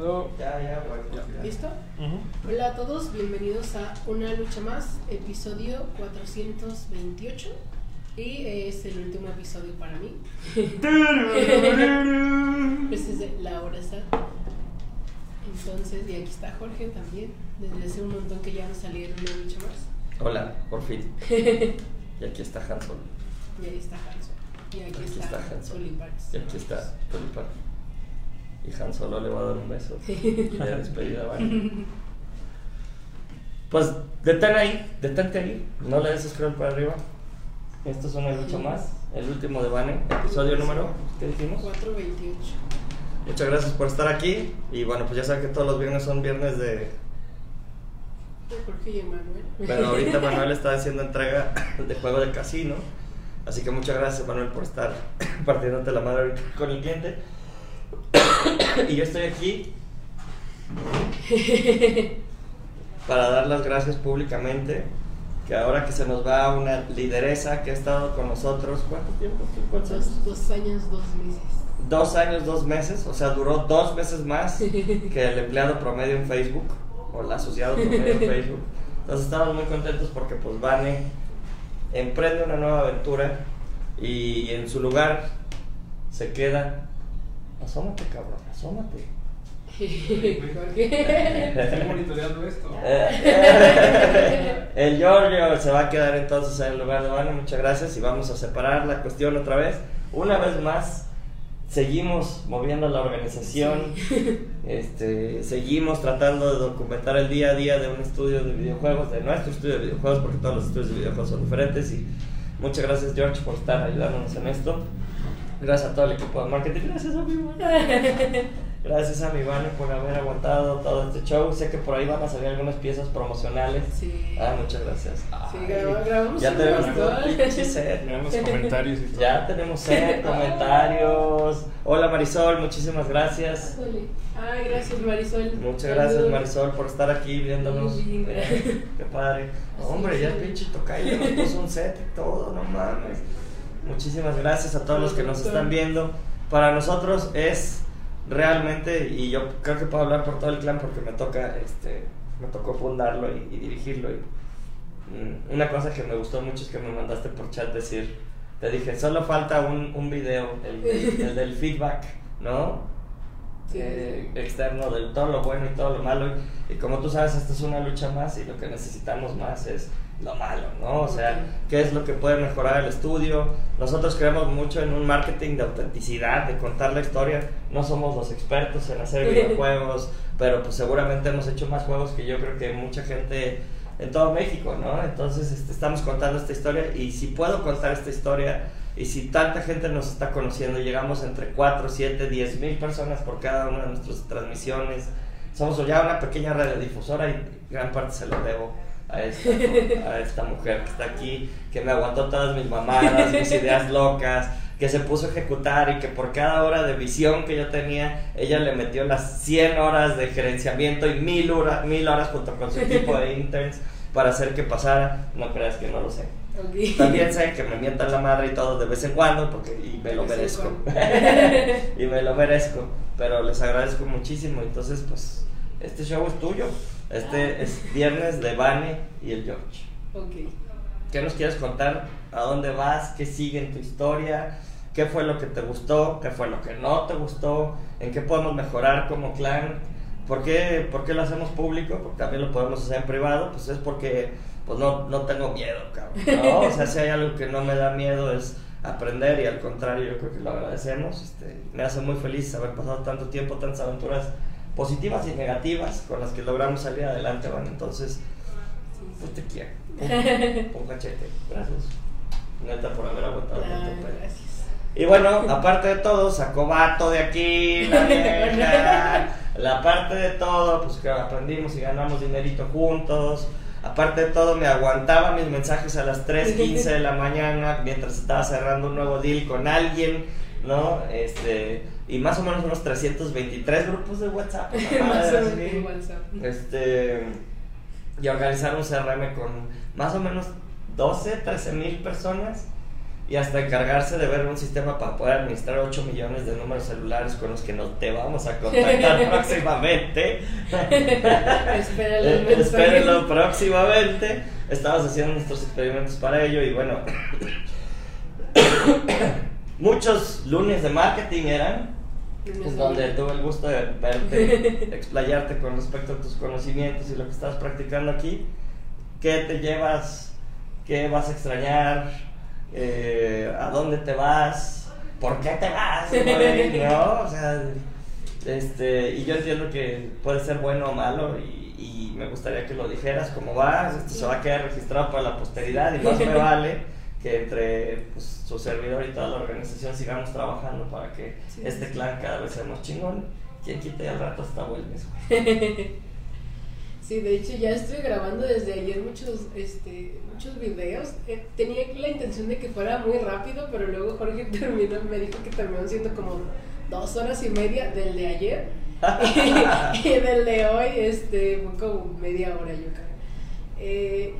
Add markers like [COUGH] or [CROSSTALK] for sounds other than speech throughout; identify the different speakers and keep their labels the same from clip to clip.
Speaker 1: grabando.
Speaker 2: Ya, ya, bueno.
Speaker 3: ¿Listo? Hola a todos, bienvenidos a Una Lucha Más, episodio 428. Y es el último episodio para mí. [LAUGHS] Este es de La Hora Sad. Entonces, y aquí está Jorge también. Desde hace un montón que ya no salieron Una Lucha Más.
Speaker 2: Hola, por fin. Y aquí está Hanson. [LAUGHS]
Speaker 3: Y ahí está Hanson. Y aquí,
Speaker 2: Aquí
Speaker 3: está,
Speaker 2: está Hanson. Y aquí está Tulipán. Y Han Solo le va a dar un beso de despedida, ¿vale? Pues detén ahí, detente ahí. No le des scroll para arriba. Esto es una lucha más. El último de Bane, episodio número. ¿Qué dijimos?
Speaker 3: 428.
Speaker 2: Muchas gracias por estar aquí. Y bueno, pues ya saben que todos los viernes son viernes de.
Speaker 3: De Jorge y Emanuel.
Speaker 2: Pero ahorita [LAUGHS] Manuel está haciendo entrega de juego de casino. Así que muchas gracias, Manuel, por estar [CLEARS THROAT] partiéndote la madre ahorita con el cliente. Y yo estoy aquí para dar las gracias públicamente. Que ahora que se nos va una lideresa que ha estado con nosotros, ¿cuánto tiempo?
Speaker 3: Dos, dos años, dos meses.
Speaker 2: Dos años, dos meses, o sea, duró dos veces más que el empleado promedio en Facebook, o el asociado promedio en Facebook. Entonces estamos muy contentos porque pues Vane emprende una nueva aventura y en su lugar se queda... Asómate, cabrón, asómate.
Speaker 3: Jorge. [LAUGHS]
Speaker 1: Estoy monitoreando esto. [LAUGHS]
Speaker 2: El Giorgio se va a quedar entonces en el lugar de Vane, muchas gracias y vamos a separar la cuestión otra vez. Una vez más, seguimos moviendo la organización, este, seguimos tratando de documentar el día a día de un estudio de videojuegos, de nuestro estudio de videojuegos, porque todos los estudios de videojuegos son diferentes y muchas gracias George por estar ayudándonos en esto. Gracias a todo el equipo de marketing, gracias a mi Vane. Gracias a mi Vane por haber aguantado todo este show. Sé que por ahí van a salir algunas piezas promocionales.
Speaker 3: Sí.
Speaker 2: Ah, muchas gracias.
Speaker 3: Sí,
Speaker 2: Ay,
Speaker 3: grabamos- grabamos
Speaker 2: ya tenemos
Speaker 3: montón.
Speaker 2: todo el pinche set. [LAUGHS]
Speaker 1: Los comentarios y todo.
Speaker 2: Ya tenemos set, [LAUGHS] comentarios. Hola Marisol, muchísimas gracias.
Speaker 3: Ay, gracias Marisol.
Speaker 2: Muchas gracias. Marisol por estar aquí viéndonos. Eh, Qué padre. [LAUGHS] Hombre, ya el pinche tocayo nos puso un set y todo, no mames. Muchísimas gracias a todos los que nos están viendo. Para nosotros es realmente, y yo creo que puedo hablar por todo el clan porque me toca, este, me tocó fundarlo y, y dirigirlo. Y, mm, una cosa que me gustó mucho es que me mandaste por chat decir, te dije, solo falta un, un video, el, del- [LAUGHS] el del feedback, ¿no?
Speaker 3: Sí.
Speaker 2: eh, externo de todo lo bueno y todo lo malo. Y, y como tú sabes, esta es una lucha más y lo que necesitamos más es lo malo, ¿no? O sea, qué es lo que puede mejorar el estudio. Nosotros creemos mucho en un marketing de autenticidad, de contar la historia. No somos los expertos en hacer [LAUGHS] videojuegos, pero pues seguramente hemos hecho más juegos que yo creo que mucha gente en todo México, ¿no? Entonces este, estamos contando esta historia y si puedo contar esta historia y si tanta gente nos está conociendo, llegamos entre 4, 7, 10 mil personas por cada una de nuestras transmisiones. Somos ya una pequeña radiodifusora y gran parte se lo debo a esta, a esta mujer que está aquí, que me aguantó todas mis mamadas, [LAUGHS] mis ideas locas, que se puso a ejecutar y que por cada hora de visión que yo tenía, ella le metió las 100 horas de gerenciamiento y mil, hora- mil horas junto con su equipo de interns para hacer que pasara. No creas que no lo sé.
Speaker 3: Ok.
Speaker 2: También sé que me mientan la madre y todo de vez en cuando, porque y me lo merezco. [LAUGHS] y me lo merezco. Pero les agradezco muchísimo. Entonces, pues, este show es tuyo. Este es viernes de Vane y el George.
Speaker 3: Ok.
Speaker 2: ¿Qué nos quieres contar? ¿A dónde vas? ¿Qué sigue en tu historia? ¿Qué fue lo que te gustó? ¿Qué fue lo que no te gustó? ¿En qué podemos mejorar como clan? ¿Por qué, por qué lo hacemos público? Porque también lo podemos hacer en privado. Pues es porque pues no, no tengo miedo, cabrón. ¿no? O sea, si hay algo que no me da miedo es aprender y al contrario yo creo que lo agradecemos. Este, me hace muy feliz haber pasado tanto tiempo, tantas aventuras positivas y negativas con las que logramos salir adelante, ¿van? Entonces, pues te quiero. [LAUGHS] Un cachete. Gracias. Neta por haber aguantado
Speaker 3: Ah, gracias.
Speaker 2: Y bueno, aparte de todo, sacó vato de aquí, la [LAUGHS] vieja. La parte de todo, pues que aprendimos y ganamos dinerito juntos. Aparte de todo, me aguantaba mis mensajes a las 3.15 de la mañana mientras estaba cerrando un nuevo deal con alguien, ¿no? Este, y más o menos unos 323 grupos de [LAUGHS] WhatsApp. Este, y organizar un CRM con más o menos 12, 13 mil personas y hasta encargarse de ver un sistema para poder administrar 8 millones de números celulares con los que nos te vamos a contactar [LAUGHS] próximamente. [LAUGHS]
Speaker 3: Espérenlo,
Speaker 2: Espérenlo próximamente. Estamos haciendo nuestros experimentos para ello y bueno, [COUGHS] [COUGHS] muchos lunes de marketing eran donde tuve el gusto de verte, [LAUGHS] explayarte con respecto a tus conocimientos y lo que estás practicando aquí. ¿Qué te llevas? ¿Qué vas a extrañar? Eh, ¿A dónde te vas? ¿Por qué te vas? [LAUGHS] ¿No? O sea, este, y yo entiendo que puede ser bueno o malo y, y me gustaría que lo dijeras cómo vas. Esto se va a quedar registrado para la posteridad y más me vale [LAUGHS] que entre pues, su servidor y toda la organización sigamos trabajando para que este clan cada vez sea más chingón. Quien quite al rato hasta vuelves. [LAUGHS]
Speaker 3: sí, de hecho ya estoy grabando desde ayer muchos, este, muchos videos. Eh, tenía la intención de que fuera muy rápido, pero luego Jorge [LAUGHS] terminó, me dijo que terminó siendo como dos horas y media del de ayer. [LAUGHS] y, del de hoy este, fue como media hora yo creo. Eh,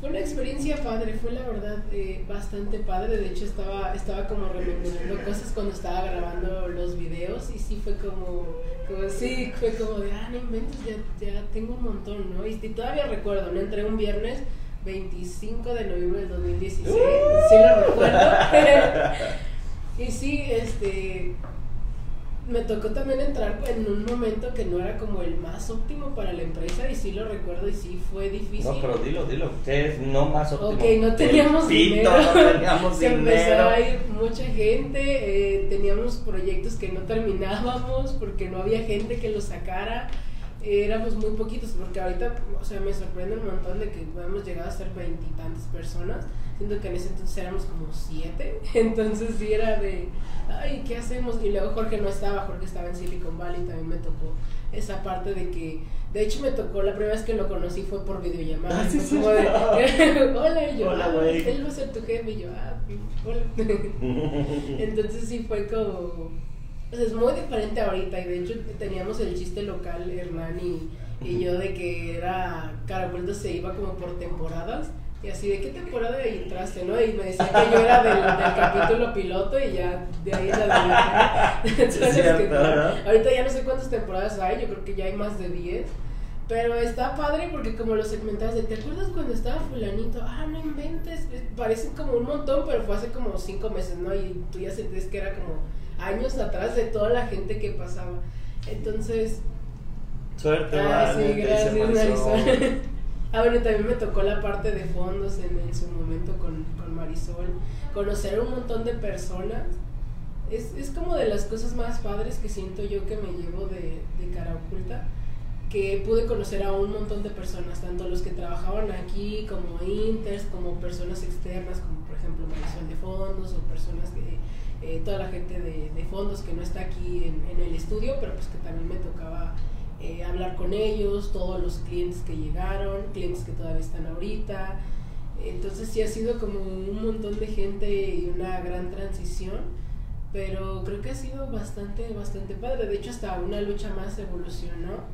Speaker 3: fue una experiencia padre, fue la verdad eh, bastante padre. De hecho, estaba, estaba como rememorando cosas cuando estaba grabando los videos y sí fue como, sí, fue como de, ah, no inventes, ya, ya tengo un montón, ¿no? Y, todavía recuerdo, ¿no? Entré un viernes 25 de noviembre del 2016, sí lo recuerdo. [LAUGHS] y sí, este me tocó también entrar en un momento que no era como el más óptimo para la empresa y sí lo recuerdo y sí fue difícil.
Speaker 2: No, pero dilo, dilo, que es no más óptimo.
Speaker 3: Ok, no teníamos dinero.
Speaker 2: No teníamos [LAUGHS]
Speaker 3: Se
Speaker 2: dinero.
Speaker 3: empezó a ir mucha gente, eh, teníamos proyectos que no terminábamos porque no había gente que los sacara. Éramos muy poquitos, porque ahorita, o sea, me sorprende un montón de que hemos llegado a ser veintitantas personas. Siento que en ese entonces éramos como siete, [LAUGHS] entonces sí era de, ay, ¿qué hacemos? Y luego Jorge no estaba, Jorge estaba en Silicon Valley, también me tocó esa parte de que, de hecho me tocó, la primera vez que lo conocí fue por videollamada,
Speaker 2: ah, sí, sí,
Speaker 3: como de, [LAUGHS] hola, y yo,
Speaker 2: hola,
Speaker 3: ah, él va a ser tu jefe, y yo, ah, hola. [LAUGHS] entonces sí fue como, sea, es muy diferente ahorita, y de hecho teníamos el chiste local, Hernán y, y yo, de que era, Carabueldo se iba como por temporadas, y así, ¿de qué temporada entraste, no? Y me decía que yo era del, del capítulo piloto y ya de ahí [LAUGHS] en adelante.
Speaker 2: cierto,
Speaker 3: Ahorita ya no sé cuántas temporadas hay, yo creo que ya hay más de 10. Pero está padre porque como lo segmentas de, ¿te acuerdas cuando estaba fulanito? Ah, no inventes, parecen como un montón, pero fue hace como 5 meses, ¿no? Y tú ya sentías que era como años atrás de toda la gente que pasaba. Entonces...
Speaker 2: Suerte,
Speaker 3: ah, sí, gracias, Marisol. [LAUGHS] Ah, bueno, también me tocó la parte de fondos en, en su momento con, con, Marisol. Conocer a un montón de personas. Es, es, como de las cosas más padres que siento yo que me llevo de, de cara oculta. Que pude conocer a un montón de personas, tanto los que trabajaban aquí como inters, como personas externas, como por ejemplo Marisol de fondos o personas que, eh, toda la gente de, fondos que no está aquí en, en el estudio, pero pues que también me tocaba eh, hablar con ellos, todos los clientes que llegaron, clientes que todavía están ahorita. Entonces sí ha sido como un montón de gente y una gran transición, pero creo que ha sido bastante, bastante padre. De hecho, hasta una lucha más evolucionó,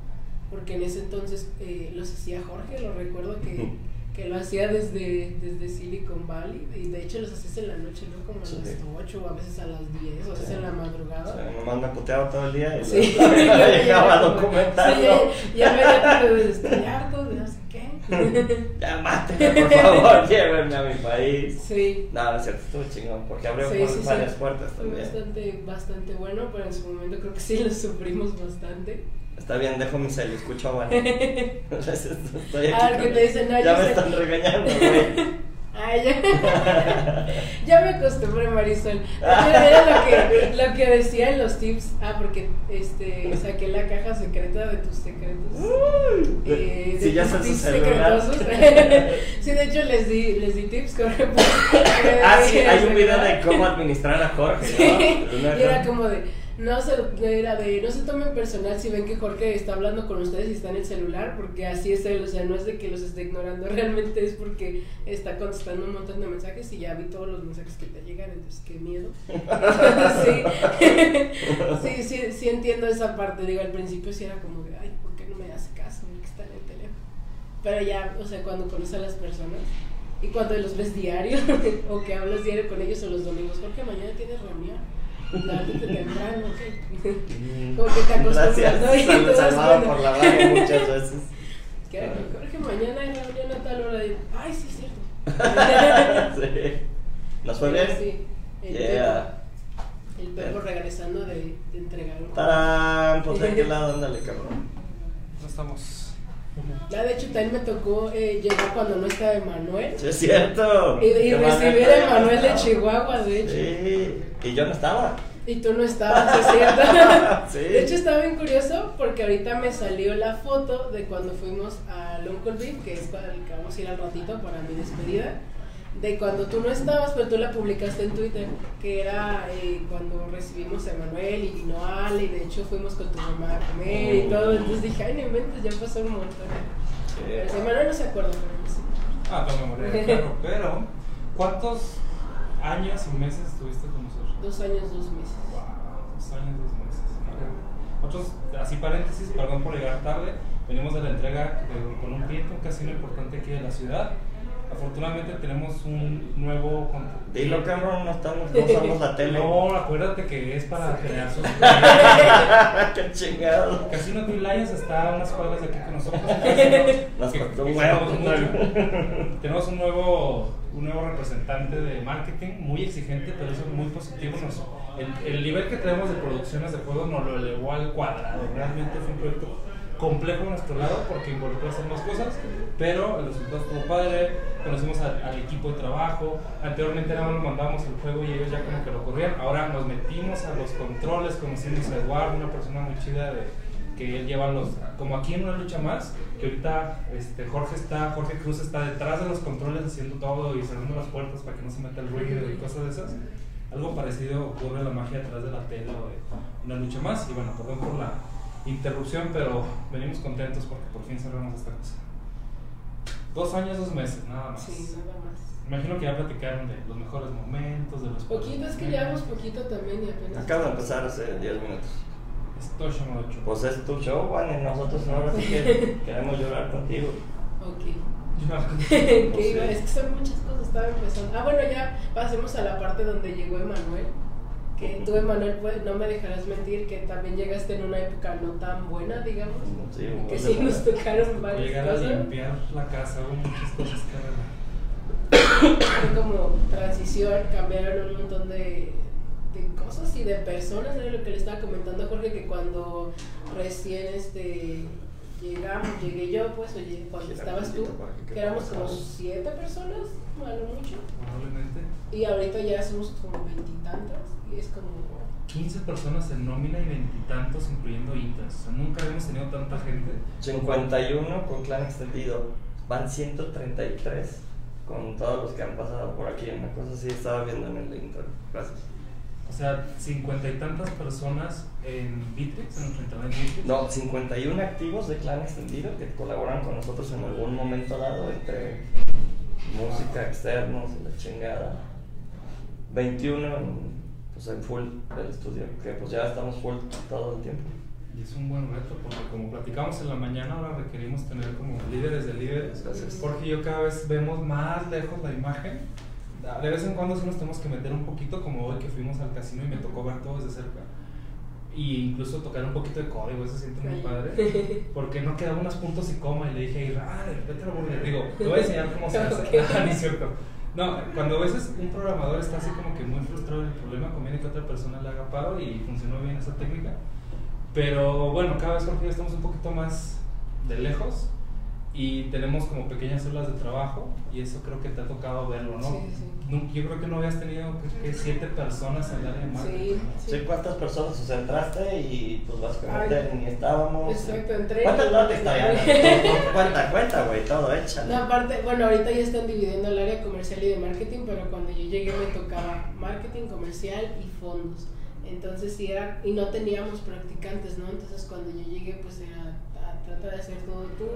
Speaker 3: porque en ese entonces eh, los hacía Jorge, lo recuerdo que [LAUGHS] que lo hacía desde, desde Silicon Valley y de hecho los hacías en la noche, ¿no? Como a las 8 o a veces a las 10 o a veces en la madrugada.
Speaker 2: O sea, nomás me puteaba todo el día y
Speaker 3: sí. [LAUGHS]
Speaker 2: llegaba documentando.
Speaker 3: Sí, ya me había de estoy harto de no sé qué. [LAUGHS]
Speaker 2: ya máteme, por favor, [LAUGHS] llévenme a mi país.
Speaker 3: Sí.
Speaker 2: No, es cierto, estuvo chingón porque abrió
Speaker 3: sí, sí,
Speaker 2: varias
Speaker 3: sí.
Speaker 2: puertas también.
Speaker 3: Fue bastante, bastante bueno, pero en su momento creo que sí lo sufrimos bastante.
Speaker 2: Está bien, dejo mi cel, escucho bueno. [LAUGHS] Estoy aquí
Speaker 3: ah, que te dicen, no,
Speaker 2: ya me
Speaker 3: sé.
Speaker 2: están regañando, [LAUGHS] güey.
Speaker 3: Ah, ya. [LAUGHS] ya me acostumbré, Marisol. Era lo que, lo que decía en los tips. Ah, porque este, saqué la caja secreta de tus secretos.
Speaker 2: Uh,
Speaker 3: eh, de
Speaker 2: sí, ya
Speaker 3: tus
Speaker 2: sé su
Speaker 3: tips
Speaker 2: celular.
Speaker 3: secretosos. sí, de hecho les di, les di tips. Con,
Speaker 2: ah, sí, hay un video de cómo administrar a Jorge,
Speaker 3: Sí,
Speaker 2: ¿no?
Speaker 3: y era como de no se, era de, no se tomen personal si ven que Jorge está hablando con ustedes y está en el celular, porque así es él, o sea, no es de que los esté ignorando, [LAUGHS] realmente es porque está contestando un montón de mensajes y ya vi todos los mensajes que te llegan, entonces qué miedo. [LAUGHS] [LAUGHS] sí. sí, sí, entiendo esa parte, digo, al principio sí era como de, ay, ¿por qué no me hace caso? Que está en el teléfono. Pero ya, o sea, cuando conoces a las personas, Y cuando los ves diario, o que hablas diario con ellos o los domingos, porque mañana tienes reunión. Temprano, ok. Como que te acostumbras, das
Speaker 2: salvado
Speaker 3: cuenta.
Speaker 2: por la mano muchas veces. [LAUGHS]
Speaker 3: Que ahora que Jorge, mañana hay reunión a tal hora. Y, Ay, sí, es cierto. [LAUGHS]
Speaker 2: sí. ¿Nos fue bien?
Speaker 3: Sí, el
Speaker 2: Yeah.
Speaker 3: Pepo, el Pepo regresando de, de entregar un
Speaker 2: ¡Tarán! Pues de aquel [LAUGHS] lado, ándale, cabrón.
Speaker 1: No estamos.
Speaker 3: Ya, de hecho, también me tocó eh, llegar cuando no estaba Emanuel.
Speaker 2: Sí, es cierto.
Speaker 3: Y, recibir a Emanuel de
Speaker 2: estaba.
Speaker 3: Chihuahua, de hecho.
Speaker 2: Sí, y yo no estaba.
Speaker 3: Y tú no estabas, es cierto. [LAUGHS]
Speaker 2: Sí.
Speaker 3: De hecho, está bien curioso porque ahorita me salió la foto de cuando fuimos al Uncle Beef, que es para el que vamos a ir al ratito para mi despedida. De cuando tú no estabas, pero tú la publicaste en Twitter, que era eh, cuando recibimos a Emanuel y vino Ale, y de hecho fuimos con tu mamá a comer y todo. Entonces dije, ay, no inventes, ya pasó un montón. Si Emanuel no se acuerda, pero sí.
Speaker 1: Ah, tengo memoria de perro. Pero, ¿cuántos años y meses estuviste con nosotros?
Speaker 3: Dos años, dos meses.
Speaker 1: Wow, dos años, dos meses. Nosotros, así paréntesis, perdón por llegar tarde, venimos de la entrega de- con un cliente, un casino importante aquí de la ciudad. Afortunadamente tenemos un nuevo...
Speaker 2: Dilo, cabrón, no estamos, no somos la tele.
Speaker 1: No, acuérdate que es para generar sus... [LAUGHS]
Speaker 2: Qué chingado.
Speaker 1: Casino Twin Lions está a unas cuadras de aquí con nosotros. [LAUGHS]
Speaker 2: Nos
Speaker 1: que
Speaker 2: un huevo. [LAUGHS]
Speaker 1: Tenemos un nuevo, un nuevo representante de marketing, muy exigente, pero eso es muy positivo. Nos- el, el nivel que tenemos de producciones de juegos nos lo elevó al cuadrado. Realmente fue un proyecto complejo a nuestro lado porque involucró hacer más cosas, pero el resultado estuvo padre. Conocimos al, equipo de trabajo. Anteriormente nada más nos mandábamos el juego y ellos ya como que lo corrían. Ahora nos metimos a los controles, conocimos a Eduardo, una persona muy chida de, que él lleva los como aquí en una lucha más que ahorita este Jorge está Jorge Cruz está detrás de los controles haciendo todo y cerrando las puertas para que no se meta el ruido y cosas de esas algo parecido ocurre la magia detrás de la tela de una lucha más y bueno perdón por la interrupción pero venimos contentos porque por fin cerramos esta cosa dos años dos meses nada más
Speaker 3: Sí, nada más.
Speaker 1: imagino que ya platicaron de los mejores momentos de los
Speaker 3: Poquito, es que llevamos poquito también y apenas.
Speaker 2: Acabo de empezar hace 10 minutos.
Speaker 1: Estoy llamado ocho.
Speaker 2: Pues es tu show, Juan, y nosotros ahora sí que [LAUGHS] queremos llorar contigo.
Speaker 3: Ok. [LAUGHS]
Speaker 2: Pues
Speaker 3: que iba,
Speaker 2: sí.
Speaker 3: es que son muchas cosas, estaba empezando. Ah, bueno, ya pasemos a la parte donde llegó Emanuel. Que tú, Emanuel, pues, no me dejarás mentir que también llegaste en una época no tan buena, digamos.
Speaker 2: Sí,
Speaker 3: que sí nos tocaron
Speaker 1: a
Speaker 3: varias
Speaker 1: llegar a
Speaker 3: cosas.
Speaker 1: limpiar la casa, hubo muchas cosas que.
Speaker 3: Fue como transición, cambiaron un montón de, de cosas y de personas. Era lo que le estaba comentando a Jorge que cuando recién este llegamos, llegué yo, pues, oye, cuando estabas tú,
Speaker 2: que
Speaker 3: éramos como siete personas, a lo mucho.
Speaker 1: Probablemente
Speaker 3: Y ahorita ya somos como veintitantas y es como
Speaker 1: 15 personas en nómina y veintitantos incluyendo intras. O sea, nunca habíamos tenido tanta gente.
Speaker 2: 51 con clan extendido. Van 133 con todos los que han pasado por aquí. Una cosa así estaba viendo en el intro. Gracias.
Speaker 1: O sea, cincuenta y tantas personas en Bitrix, en internet Bitrix.
Speaker 2: No, 51 activos de clan extendido que colaboran con nosotros en algún momento dado entre música, externos la chingada. 21 en, pues en full del estudio, que pues ya estamos full todo el tiempo.
Speaker 1: Y es un buen reto porque como platicamos en la mañana, ahora requerimos tener como líderes de líderes.
Speaker 2: Gracias.
Speaker 1: Porque yo cada vez vemos más lejos la imagen. De vez en cuando sí nos tenemos que meter un poquito, como hoy que fuimos al casino y me tocó ver todo desde cerca. Y incluso tocar un poquito de código, eso se siente muy padre. [LAUGHS] Porque no quedaban unos puntos y coma y le dije ah, vete a. Digo, te voy a [LAUGHS] enseñar cómo se hace.
Speaker 3: Ok. [LAUGHS]
Speaker 1: Ah, ni cierto. No, cuando a veces un programador está así como que muy frustrado en el problema, conviene que otra persona le haga paro y funcionó bien esa técnica. Pero bueno, cada vez Jorge estamos un poquito más de lejos y tenemos como pequeñas células de trabajo y eso creo que te ha tocado verlo, ¿no?
Speaker 3: Sí, sí.
Speaker 1: Yo creo que no habías tenido que, siete personas en el área de marketing.
Speaker 3: Sí,
Speaker 2: Sí,
Speaker 3: sí.
Speaker 2: ¿cuántas personas os entraste y pues básicamente
Speaker 3: Ay.
Speaker 2: ni estábamos?
Speaker 3: Exacto, entré.
Speaker 2: Cuenta toda la historia, [LAUGHS] cuenta, cuenta, güey, todo hecha.
Speaker 3: No, aparte, bueno, ahorita ya están dividiendo el área comercial y de marketing, pero cuando yo llegué me tocaba marketing comercial y fondos. Entonces sí era, y no teníamos practicantes, ¿no? Entonces cuando yo llegué, pues era, trata de hacer todo tú.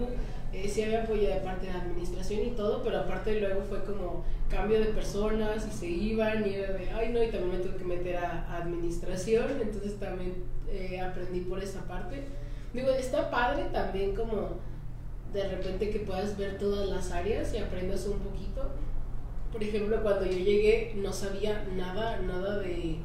Speaker 3: Eh, sí había apoyo de parte de administración y todo, pero aparte luego fue como cambio de personas y se iban y era de, ay no, y también me tuve que meter a, a administración, entonces también eh, aprendí por esa parte. Digo, está padre también como de repente que puedas ver todas las áreas y aprendas un poquito, por ejemplo, cuando yo llegué no sabía nada, nada de,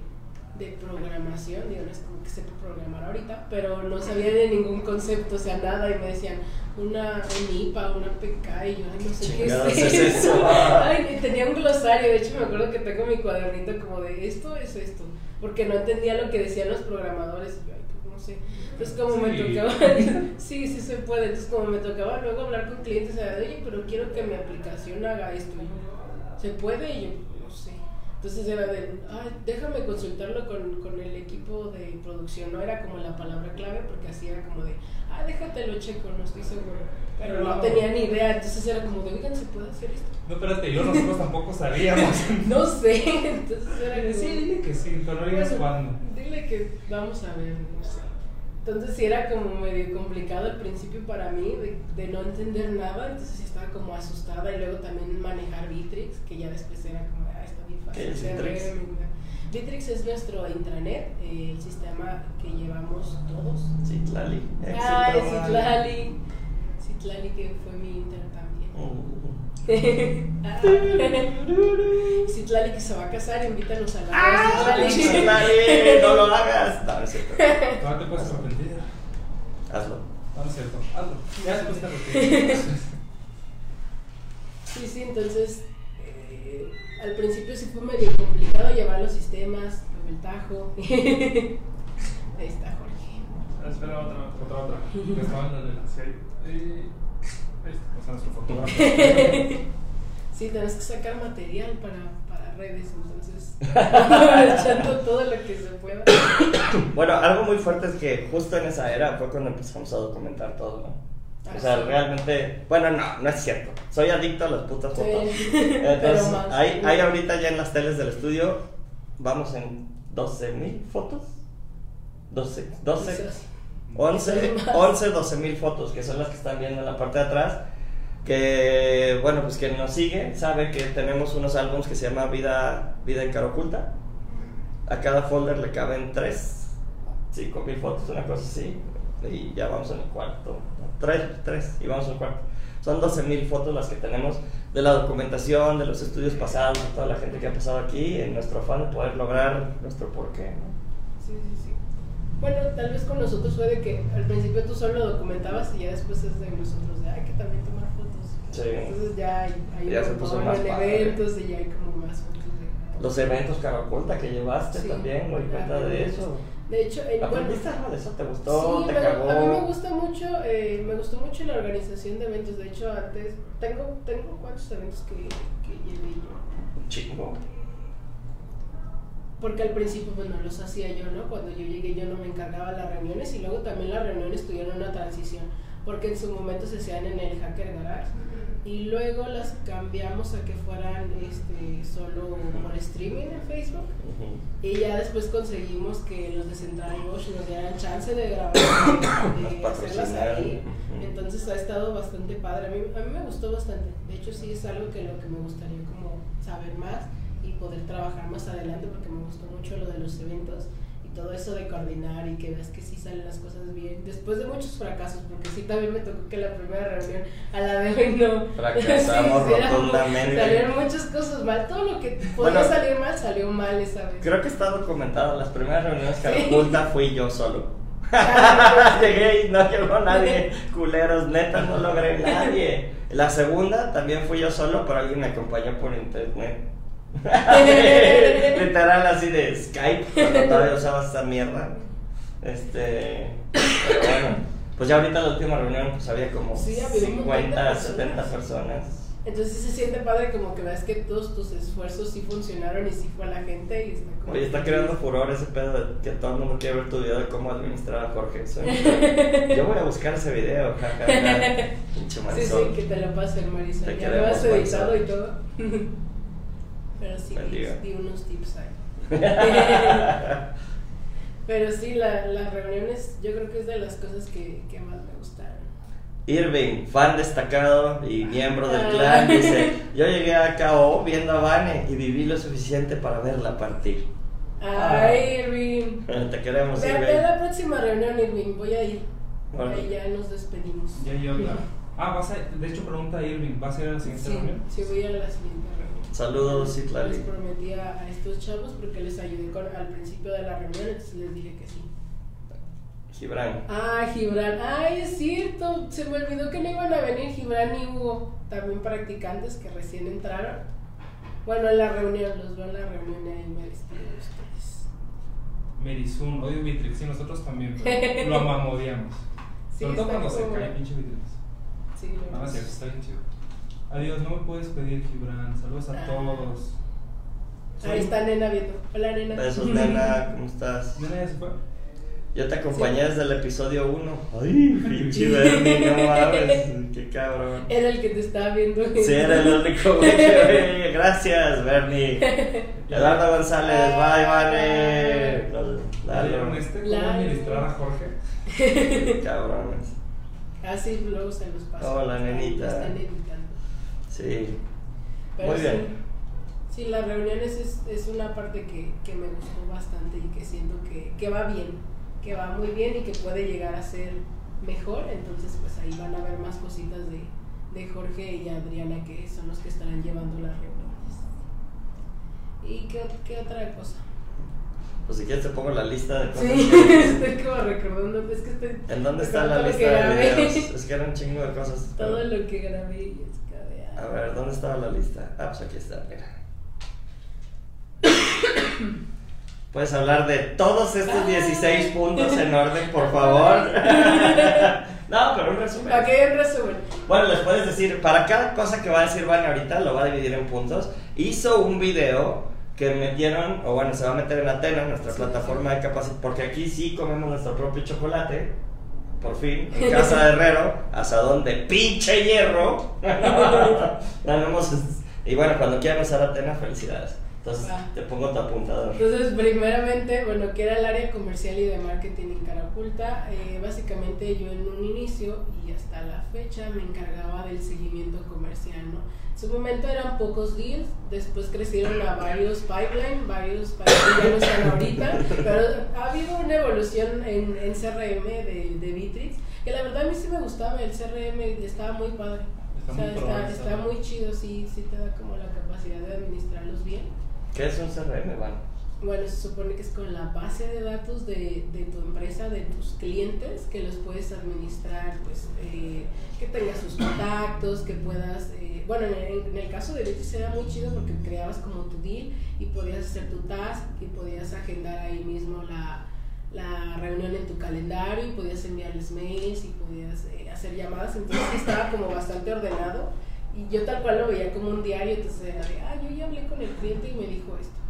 Speaker 3: de programación, digo, no es como que sepa programar ahorita, pero no sabía de ningún concepto, o sea, nada, y me decían una, un IPA, una PK, y yo, ay, no sé qué
Speaker 2: Chingados
Speaker 3: es
Speaker 2: es eso.
Speaker 3: Ay, y tenía un glosario, de hecho me acuerdo que tengo mi cuadernito como de esto es esto, porque no entendía lo que decían los programadores, y yo, ay, pues no sé. Entonces como me tocaba, [LAUGHS] sí, sí se puede, entonces como me tocaba luego hablar con clientes, o sea, oye, pero quiero que mi aplicación haga esto, y yo, ¿se puede? Y yo. Entonces era de, ay, déjame consultarlo con, con el equipo de producción, no era como la palabra clave, porque así era como de, ah, déjatelo checo, no estoy seguro. Pero no
Speaker 1: No.
Speaker 3: tenía ni idea, entonces era como de, oigan, ¿se puede hacer esto?
Speaker 1: No, espérate, y luego nosotros tampoco sabíamos. [LAUGHS]
Speaker 3: No sé, entonces era como...
Speaker 1: Sí, dile que sí, pero no digas
Speaker 3: Bueno,
Speaker 1: cuándo.
Speaker 3: Dile que vamos a ver, no sé. Entonces sí era como medio complicado al principio para mí de, de no entender nada, entonces estaba como asustada y luego también manejar Bitrix, que ya después era como, ah, está bien fácil.
Speaker 2: ¿Qué es Bitrix?
Speaker 3: Bitrix es nuestro intranet, eh, el sistema que llevamos todos.
Speaker 2: Citlali.
Speaker 3: Ay,
Speaker 2: éxito.
Speaker 3: Citlali. Citlali que fue mi inter también.
Speaker 2: Mm.
Speaker 3: Ah. [LAUGHS] Citlali que se va a casar, invítanos a la
Speaker 2: ¡Ah!
Speaker 3: Citlali.
Speaker 2: Citlali, no lo hagas. No, no es cierto. [LAUGHS]
Speaker 1: No te puedes arrepentir.
Speaker 2: Hazlo.
Speaker 1: No, no es cierto. Hazlo. Ya después te arrepientes. [LAUGHS]
Speaker 3: Sí, sí, entonces eh, al principio sí fue medio complicado llevar los sistemas, el tajo. [LAUGHS] Ahí está Jorge.
Speaker 1: Espera, otra, otra, otra. Que estaba en el sí. Eh, ahí está, o sea, nuestro fotógrafo. [LAUGHS]
Speaker 3: Sí, tenemos que sacar material para, para redes, entonces [LAUGHS] aprovechando todo lo que se pueda. [COUGHS]
Speaker 2: Bueno, algo muy fuerte es que justo en esa era fue cuando empezamos a documentar todo, ¿no? O sea,
Speaker 3: Ah,
Speaker 2: realmente, bueno, no, no es cierto. Soy adicto a las putas fotos. [LAUGHS]
Speaker 3: Sí,
Speaker 2: Entonces, hay, hay ahorita ya en las teles del estudio, vamos en 12 mil fotos. 12, 12,
Speaker 3: Quizás.
Speaker 2: 11,
Speaker 3: Quizás más.
Speaker 2: 11, 12 mil fotos, que son las que están viendo en la parte de atrás. Que, bueno, pues quien nos sigue sabe que tenemos unos álbumes que se llama Vida, Vida en Cara Oculta. A cada folder le caben 3, 5 mil fotos, una cosa así. Y ya vamos en el cuarto. 3, 3, y vamos al cuarto. Son 12 mil fotos las que tenemos de la documentación, de los estudios pasados, de toda la gente que ha pasado aquí, en nuestro afán de poder lograr nuestro porqué. ¿no?
Speaker 3: Sí, sí, sí. Bueno, tal vez con nosotros fue de que al principio tú solo documentabas y ya después es de nosotros de hay que también tomar fotos.
Speaker 2: Sí.
Speaker 3: Entonces ya hay, hay
Speaker 2: Ya se puso más
Speaker 3: en
Speaker 2: padre.
Speaker 3: eventos y ya hay como más fotos de.
Speaker 2: Los eventos cara oculta que llevaste
Speaker 3: Sí.
Speaker 2: también, me di cuenta de eso.
Speaker 3: De hecho, bueno,
Speaker 2: ¿Aprendiste algo de eso? ¿Te gustó?
Speaker 3: sí,
Speaker 2: ¿Te
Speaker 3: me-
Speaker 2: cagó?
Speaker 3: a mí me gusta mucho, eh, me gustó mucho la organización de eventos. De hecho, antes tengo, tengo cuántos eventos que, que llevé yo.
Speaker 2: Chingo.
Speaker 3: Porque al principio pues no los hacía yo, ¿no? Cuando yo llegué yo no me encargaba las reuniones y luego también las reuniones tuvieron una transición, porque en su momento se hacían en el Hacker Garage y luego las cambiamos a que fueran este, solo por streaming en Facebook y ya después conseguimos que los de Central Bosch nos dieran chance de grabar, [COUGHS] de, hacerlas ahí. Entonces ha estado bastante padre. A mí, a mí me gustó bastante. De hecho, sí es algo que lo que me gustaría como saber más y poder trabajar más adelante porque me gustó mucho lo de los eventos todo eso de coordinar y que veas que sí salen las cosas bien. Después de muchos fracasos, porque sí también me tocó que la primera reunión a la de hoy no.
Speaker 2: Fracasamos [LAUGHS]
Speaker 3: Sí,
Speaker 2: rotundamente.
Speaker 3: Salieron muchas cosas mal. Todo lo que podía
Speaker 2: Bueno,
Speaker 3: salir mal salió mal esa vez.
Speaker 2: Creo que está documentado. Las primeras reuniones cara
Speaker 3: Sí.
Speaker 2: oculta fui yo solo.
Speaker 3: Ah, [LAUGHS]
Speaker 2: Llegué y no llegó nadie. Culeros, neta, no logré nadie. La segunda también fui yo solo, pero alguien me acompañó por internet. [LAUGHS] Literal así de Skype, cuando [LAUGHS] todavía usabas esa mierda. Este. Pero bueno, pues ya ahorita la última reunión, pues había como
Speaker 3: Sí, había un montón de
Speaker 2: 50,
Speaker 3: personas.
Speaker 2: 70 personas.
Speaker 3: Entonces sí se siente padre como que veas que todos tus esfuerzos sí funcionaron y sí fue a la gente y está como...
Speaker 2: Oye, está creando furor ese pedo de que todo el mundo quiere ver tu video de cómo administrar a Jorge. Soy- [LAUGHS] Yo voy a buscar ese video, jajaja. Pinche
Speaker 3: Sí,
Speaker 2: malsón.
Speaker 3: sí, que te lo pase Marisol.
Speaker 2: Te
Speaker 3: Ya lo has editado y todo. Pero sí,
Speaker 2: Bendiga.
Speaker 3: di, di unos tips ahí. [LAUGHS] [LAUGHS] Pero sí, la, las reuniones yo creo que es de las cosas que, que más me gustaron.
Speaker 2: Irving, fan destacado y miembro del
Speaker 3: Ah.
Speaker 2: clan, dice: [LAUGHS] Yo llegué a KO viendo a Vane y viví lo suficiente para verla partir.
Speaker 3: Ay, Irving.
Speaker 2: Te queremos,
Speaker 3: Ve, ve a
Speaker 2: Irving.
Speaker 3: la próxima reunión, Irving. Voy a ir. Ahí ya nos despedimos.
Speaker 1: Ya hay otra. Ah, vas a, de hecho pregunta a Irving, ¿vas a ir a la siguiente
Speaker 3: Sí,
Speaker 1: reunión?
Speaker 3: sí, voy a la siguiente reunión.
Speaker 2: Saludos,
Speaker 3: Les
Speaker 2: Citlali.
Speaker 3: prometí a, estos chavos porque les ayudé con, al principio de la reunión, entonces les dije que sí.
Speaker 2: Gibran.
Speaker 3: Ah, Gibran. Ay, es cierto. Se me olvidó que no iban a venir Gibran y Hugo, también practicantes que recién entraron. Bueno, en la reunión, los veo en la reunión y ahí me despido de ustedes.
Speaker 1: Merizun, odio Vitrix, sí, nosotros también, pero [LAUGHS] lo amamodiamos.
Speaker 3: Sí,
Speaker 1: Sobre todo
Speaker 3: está
Speaker 1: cuando se cae pinche Vitrix.
Speaker 3: Sí, lo
Speaker 1: No, es cierto, está bien chido. Adiós, no me puedes pedir, Gibran. Saludos a
Speaker 3: Ah.
Speaker 1: todos.
Speaker 3: Ahí está Nena viendo. Hola, Nena.
Speaker 2: Besos, [LAUGHS] nena, ¿cómo estás?
Speaker 1: ¿Nena ya se fue?
Speaker 2: Yo te acompañé desde el episodio 1. Ay, pinche Bernie, no mames, qué cabrón.
Speaker 3: Era el que te estaba viendo.
Speaker 2: Sí, era el único [LAUGHS] güey que veía. Gracias, Bernie. Eduardo González, bye, Vane.
Speaker 1: ¿Ya vieron este? ¿Cómo administrar a Jorge? [LAUGHS]
Speaker 2: Cabrones.
Speaker 3: Así luego se los paso.
Speaker 2: Hola, nenita.
Speaker 3: Lo Están editando.
Speaker 2: Sí.
Speaker 3: Pero
Speaker 2: Muy
Speaker 3: sí,
Speaker 2: bien.
Speaker 3: Sí, las reuniones es, es una parte que, que me gustó bastante y que siento que, que va bien, que va muy bien y que puede llegar a ser mejor. Entonces, pues ahí van a ver más cositas de, de Jorge y Adriana, que son los que estarán llevando las reuniones. ¿Y qué, qué otra cosa?
Speaker 2: Pues si quieres te pongo la lista de cosas.
Speaker 3: Sí,
Speaker 2: que- [LAUGHS]
Speaker 3: estoy como recordando, es que estoy...
Speaker 2: ¿En dónde está la lista de videos? [LAUGHS] Es que era un chingo de cosas.
Speaker 3: Todo lo que grabé y es que, a ver,
Speaker 2: ¿dónde estaba la lista? Ah, pues aquí está, mira. [COUGHS] Puedes hablar de todos estos 16 puntos en orden, por [LAUGHS] favor. No, pero un resumen.
Speaker 3: ¿Para qué en resumen?
Speaker 2: Bueno, les puedes decir, para cada cosa que va a decir Vane ahorita, lo va a dividir en puntos. Hizo un video que metieron, o bueno, se va a meter en Atena, nuestra
Speaker 3: Sí.
Speaker 2: plataforma de capacitación, porque aquí sí comemos nuestro propio chocolate. Por fin, en [LAUGHS] casa de Herrero, asadón de pinche hierro. [LAUGHS] Y bueno, cuando quieran usar Atena, felicidades. Entonces,
Speaker 3: Va.
Speaker 2: te pongo tu apuntador.
Speaker 3: Entonces, primeramente, bueno, que era el área comercial y de marketing en cara oculta, eh, básicamente yo en un inicio y hasta la fecha me encargaba del seguimiento comercial, ¿no? En su momento eran pocos deals, después crecieron a varios pipeline, varios pipeline ya no están ahorita, pero ha habido una evolución en, en CRM de, de Bitrix, que la verdad a mí sí me gustaba, el CRM estaba muy padre.
Speaker 1: Está
Speaker 3: o sea,
Speaker 1: muy
Speaker 3: está, está muy chido, sí, sí te da como la capacidad de administrarlos bien.
Speaker 2: ¿Qué es un CRM, Van?
Speaker 3: Bueno, se supone que es con la base de datos de, de tu empresa, de tus clientes, que los puedes administrar, pues, eh, que tengas sus contactos, que puedas... eh, bueno, en el, en el caso de Betis era muy chido porque creabas como tu deal y podías hacer tu task y podías agendar ahí mismo la, la reunión en tu calendario y podías enviarles mails y podías eh, hacer llamadas, entonces estaba como bastante ordenado y yo tal cual lo veía como un diario, entonces era de, ah, yo ya hablé con el cliente y me dijo esto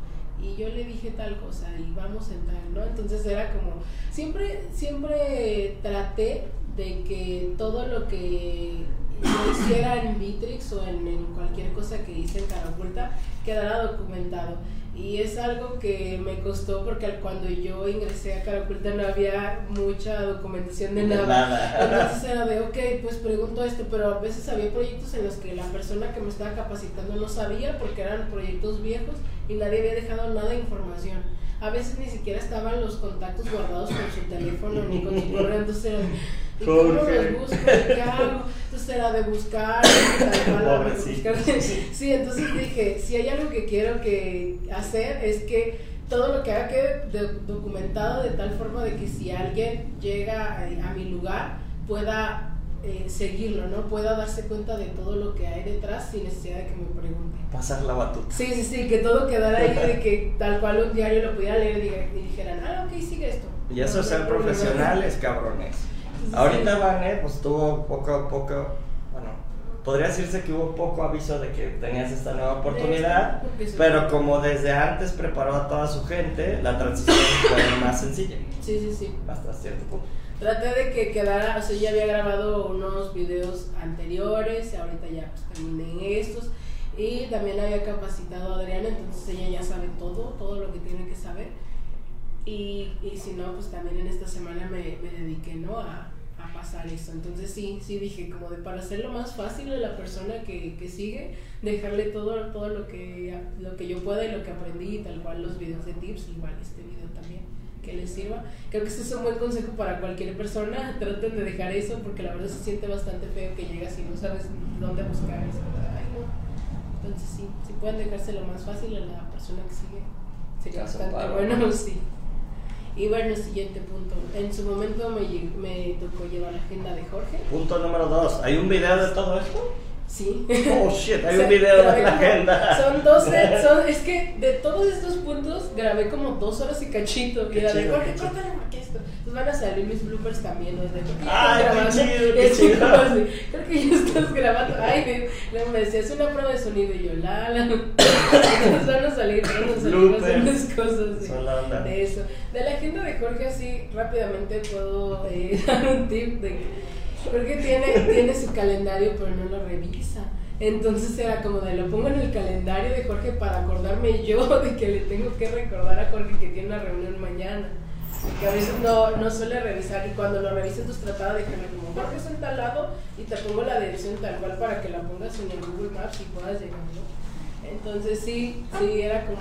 Speaker 3: y yo le dije tal cosa y vamos en tal, ¿no? Entonces era como, siempre, siempre traté de que todo lo que yo hiciera en Bitrix o en, cualquier cosa que hice en Carapulta quedara documentado. Y es algo que me costó porque cuando yo ingresé a Carapulta no había mucha documentación de
Speaker 2: De
Speaker 3: nada.
Speaker 2: nada.
Speaker 3: Entonces era de, ok, pues pregunto esto, pero a veces había proyectos en los que la persona que me estaba capacitando no sabía porque eran proyectos viejos y nadie había dejado nada de información. A veces ni siquiera estaban los contactos guardados con su teléfono ni con su correo, entonces era de, ¿y cómo
Speaker 2: Jorge.
Speaker 3: los busco? ¿Y qué hago? Entonces era de buscar, tal
Speaker 2: Pobrecito.
Speaker 3: buscar. Sí, entonces dije, si hay algo que quiero que hacer es que todo lo que haga quede de- documentado de tal forma de que si alguien llega a, a mi lugar pueda eh, seguirlo, ¿no? Pueda darse cuenta de todo lo que hay detrás sin necesidad de que me pregunte.
Speaker 2: Pasar la batuta.
Speaker 3: Sí, sí, sí, que todo quedara ahí de que [LAUGHS] tal cual un diario lo pudiera leer y dijeran, ah, ok, sigue esto.
Speaker 2: Y eso
Speaker 3: No, no
Speaker 2: ser
Speaker 3: problema.
Speaker 2: profesionales, cabrones.
Speaker 3: Sí.
Speaker 2: Ahorita Vane, pues tuvo poco a poco, bueno, podría decirse que hubo poco aviso de que tenías esta nueva oportunidad, pero como desde antes preparó a toda su gente, la transición fue [COUGHS] más sencilla,
Speaker 3: Sí, sí, sí.
Speaker 2: hasta cierto punto.
Speaker 3: Traté de que quedara, o sea, ya había grabado unos videos anteriores, ahorita ya pues terminé estos y también había capacitado a Adriana, entonces ella ya sabe todo, todo lo que tiene que saber. Y, y si no, pues también en esta semana me, me dediqué, ¿no? A, a pasar eso. Entonces sí, sí dije, como de para hacerlo más fácil a la persona que, que sigue, dejarle todo, todo lo, que, lo que yo pueda y lo que aprendí, y tal cual los videos de tips, igual este video también, que les sirva. Creo que este es un buen consejo para cualquier persona. Traten de dejar eso porque la verdad se siente bastante feo que llegas y no sabes dónde buscar. Es como, Ay, no. entonces sí, si pueden dejárselo más fácil a la persona que sigue, sería
Speaker 2: Caso
Speaker 3: bastante
Speaker 2: paro.
Speaker 3: bueno, [LAUGHS] sí. Y bueno, siguiente punto. En su momento me, me tocó llevar la agenda de Jorge.
Speaker 2: Punto número dos. ¿Hay un video de todo esto?
Speaker 3: Sí.
Speaker 2: Oh shit, hay un [LAUGHS] video de la agenda.
Speaker 3: Son 12, [LAUGHS] son, es que de todos estos puntos grabé como dos horas y cachito. Y era de Jorge, córtale porque esto. Pues van a salir mis bloopers también, los de Jorge.
Speaker 2: Ay, qué chido, qué chido.
Speaker 3: Creo que ya estás grabando. Ay, luego me decía, es una prueba de sonido. Y yo, la, la. [LAUGHS] Entonces van a salir, van a salir bastantes cosas.
Speaker 2: Son la onda.
Speaker 3: De eso. De la agenda de Jorge, así rápidamente puedo eh, dar un tip de que Jorge tiene, tiene su calendario, pero no lo revisa. Entonces era como de lo pongo en el calendario de Jorge para acordarme yo [LAUGHS] de que le tengo que recordar a Jorge que tiene una reunión mañana. Porque a veces no, no suele revisar y cuando lo revises entonces trataba de dejarlo como Jorge es en tal lado y te pongo la dirección tal cual para que la pongas en el Google Maps y puedas llegar, ¿no? Entonces sí, sí, era como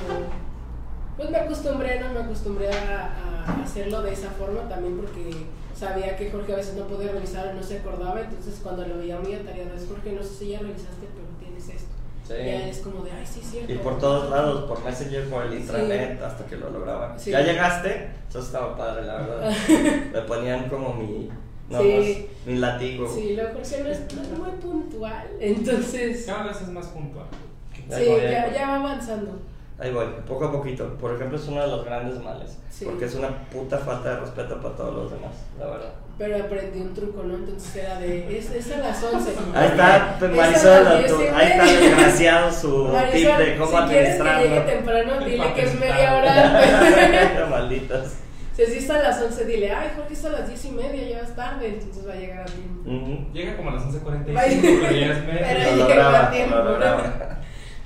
Speaker 3: pues me acostumbré, no me acostumbré a, a hacerlo de esa forma también porque sabía que Jorge a veces no podía revisar o no se acordaba, entonces cuando lo veía muy atareado es Jorge, no sé si ya revisaste, pero tienes esto. Ya es como de, ay, sí, es cierto.
Speaker 2: Y por todos lados, por Messenger, por el
Speaker 3: Sí.
Speaker 2: intranet, hasta que lo lograba.
Speaker 3: Sí.
Speaker 2: Ya llegaste, eso estaba padre, la verdad. [LAUGHS] Me ponían como mi, no,
Speaker 3: Sí.
Speaker 2: mi latigo.
Speaker 3: Sí, luego Jorge no es, no es muy puntual, entonces
Speaker 1: Cada vez es más puntual.
Speaker 3: Sí, ya, ya va avanzando.
Speaker 2: Ahí voy, poco a poquito. Por ejemplo, es uno de los grandes males.
Speaker 3: Sí.
Speaker 2: Porque es una puta falta de respeto para todos los demás, la verdad.
Speaker 3: Pero aprendí un truco, ¿no? Entonces era de, es, es a las 11.
Speaker 2: Ahí está, Marisol,
Speaker 3: las
Speaker 2: tu-
Speaker 3: 10 y
Speaker 2: ahí está
Speaker 3: media.
Speaker 2: desgraciado su [LAUGHS]
Speaker 3: Marisol,
Speaker 2: tip de cómo
Speaker 3: si quieres que llegue
Speaker 2: administrarlo.
Speaker 3: temprano, [LAUGHS] dile que es media hora. [LAUGHS]
Speaker 2: Malditas.
Speaker 3: Si así está a las 11, dile, ay, Jorge, está a las 10 y media, ya es tarde, entonces va a llegar a tiempo.
Speaker 2: Ujú.
Speaker 1: Llega como a las 11.45,
Speaker 3: Vaya.
Speaker 1: pero ya es
Speaker 3: Pero
Speaker 1: media.
Speaker 3: llega
Speaker 2: Lo
Speaker 3: a
Speaker 2: lograba,
Speaker 3: tiempo.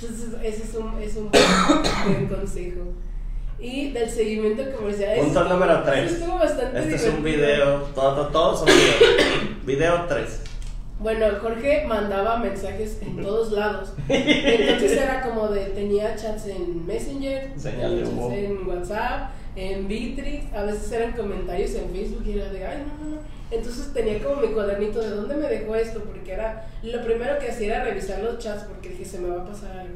Speaker 3: Entonces, ese es un, es un [COUGHS] buen consejo. Y del seguimiento comercial.
Speaker 2: Punto
Speaker 3: eso
Speaker 2: número
Speaker 3: estuvo-
Speaker 2: 3.
Speaker 3: eso Estuvo bastante
Speaker 2: Este es un video, todo, todo- todos son videos. Video [COUGHS] 3.
Speaker 3: Bueno, Jorge mandaba mensajes en [LAUGHS] todos lados. Entonces [LAUGHS] era como de, tenía chats en Messenger, chats en WhatsApp, en Bitrix, a veces eran comentarios en Facebook y era de, ay, no, no, no. Entonces tenía como mi cuadernito de dónde me dejó esto, porque era lo primero que hacía era revisar los chats porque dije, se me va a pasar algo.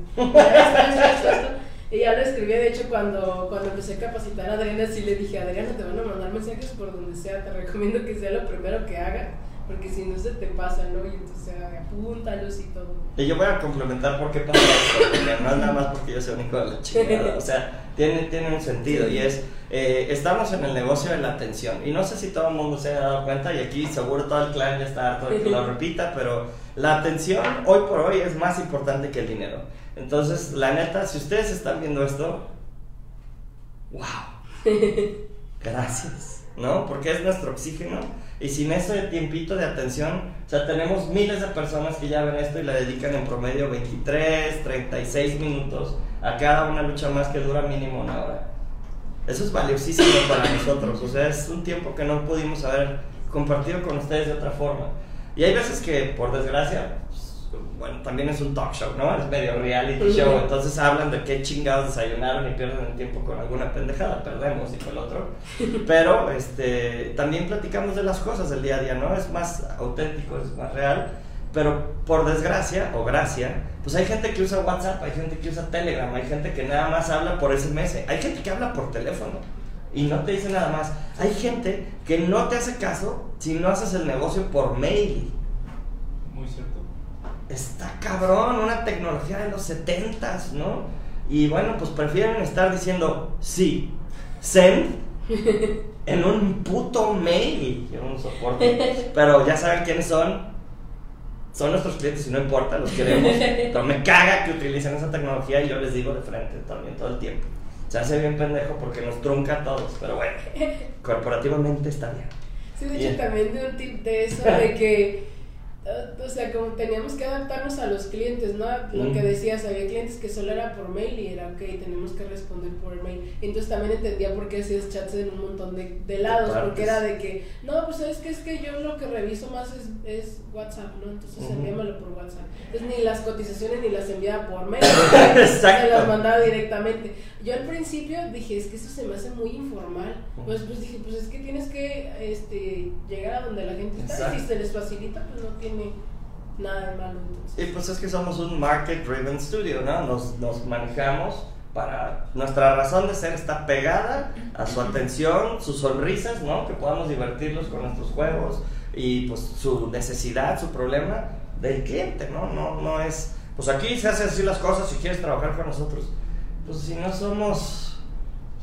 Speaker 3: Y ya lo escribí, de hecho, cuando, cuando empecé a capacitar a Adriana, sí le dije, Adriana, te van a mandar mensajes por donde sea, te recomiendo que sea lo primero que haga, porque si no se te pasa, ¿no? Y entonces apúntalos y todo.
Speaker 2: Y yo voy a complementar por qué pasa esto, no es nada más porque yo soy un hijo de la chingada, o sea, tiene, tiene un sentido y es, eh, estamos en el negocio de la atención y no sé si todo el mundo se ha dado cuenta y aquí seguro todo el clan ya está harto de que lo [LAUGHS] repita, pero la atención hoy por hoy es más importante que el dinero. Entonces, la neta, si ustedes están viendo esto, wow, [LAUGHS] gracias, ¿no? Porque es nuestro oxígeno y sin ese tiempito de atención, o sea, tenemos miles de personas que ya ven esto y le dedican en promedio 23, 36 minutos a cada una lucha más que dura mínimo una hora. Eso es valiosísimo para [COUGHS] nosotros, o sea, es un tiempo que no pudimos haber compartido con ustedes de otra forma. Y hay veces que, por desgracia, bueno, también es un talk show, ¿no? Es medio reality show, entonces hablan de qué chingados desayunaron y pierden el tiempo con alguna pendejada, perdemos, y con el otro. [LAUGHS] Pero este, también platicamos de las cosas del día a día, ¿no? Es más auténtico, es más real. Pero por desgracia o gracia, pues hay gente que usa WhatsApp, hay gente que usa Telegram, hay gente que nada más habla por SMS, hay gente que habla por teléfono y no te dice nada más. Hay gente que no te hace caso si no haces el negocio por mail.
Speaker 1: Muy cierto.
Speaker 2: Está cabrón, una tecnología de los 70s, ¿no? Y bueno, pues prefieren estar diciendo sí, send [LAUGHS] en un puto mail. Yo no soporto. Pero ya saben quiénes son. Son nuestros clientes y no importa, los queremos. [LAUGHS] Pero me caga que utilicen esa tecnología y yo les digo de frente también todo el tiempo. Se hace bien pendejo porque nos trunca a todos, pero bueno, [LAUGHS] corporativamente está bien.
Speaker 3: Sí, de hecho
Speaker 2: Bien.
Speaker 3: también de un tip de eso, de que, o sea, como teníamos que adaptarnos a los clientes, ¿no? Lo
Speaker 2: Mm.
Speaker 3: que decías, había clientes que solo era por mail y era, ok, tenemos que responder por mail. Entonces también entendía por qué hacías chats en un montón de, de lados, porque era de que, no, pues sabes que es que yo lo que reviso más es, es WhatsApp, ¿no? Entonces
Speaker 2: Ujú.
Speaker 3: envíamelo por WhatsApp. Entonces ni las cotizaciones ni las enviaba por mail, [LAUGHS] se las mandaba directamente. Yo al principio dije, es que eso se me hace muy informal. Pues, pues dije, pues es que tienes que este, llegar a donde la gente está. Y si se les facilita, pues no tiene, nada de malo.
Speaker 2: Y pues es que somos un market driven studio, ¿no? Nos, nos manejamos para nuestra razón de ser está pegada a su atención, sus sonrisas, ¿no? Que podamos divertirlos con nuestros juegos y pues su necesidad, su problema del cliente, ¿no? No, no es, pues aquí se hacen así las cosas si quieres trabajar con nosotros. Pues si no somos,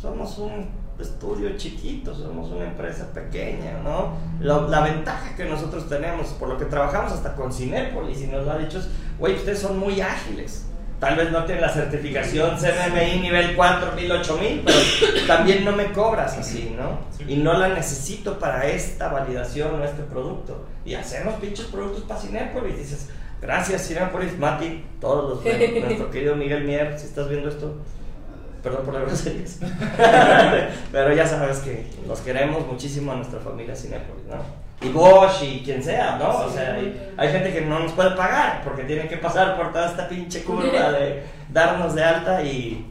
Speaker 2: somos un estudio chiquito, somos una empresa pequeña, ¿no? La, la, ventaja que nosotros tenemos, por lo que trabajamos hasta con Cinépolis y nos lo ha dicho, es, güey, ustedes son muy ágiles. Tal vez no tienen la certificación CMMI nivel 4000, 8000, pero [COUGHS] también no me cobras así, ¿no? Y no la necesito para esta validación o este producto. Y hacemos pinches productos para Cinépolis. Dices, gracias Cinépolis, Mati, todos los nuestro [LAUGHS] querido Miguel Mier, si estás viendo esto, perdón por las groserías. [LAUGHS] Pero ya sabes que nos queremos muchísimo a nuestra familia Cinépolis, ¿no? Y Bosch y quien sea, ¿no? O sea, hay, hay, gente que no nos puede pagar porque tiene que pasar por toda esta pinche curva de darnos de alta y.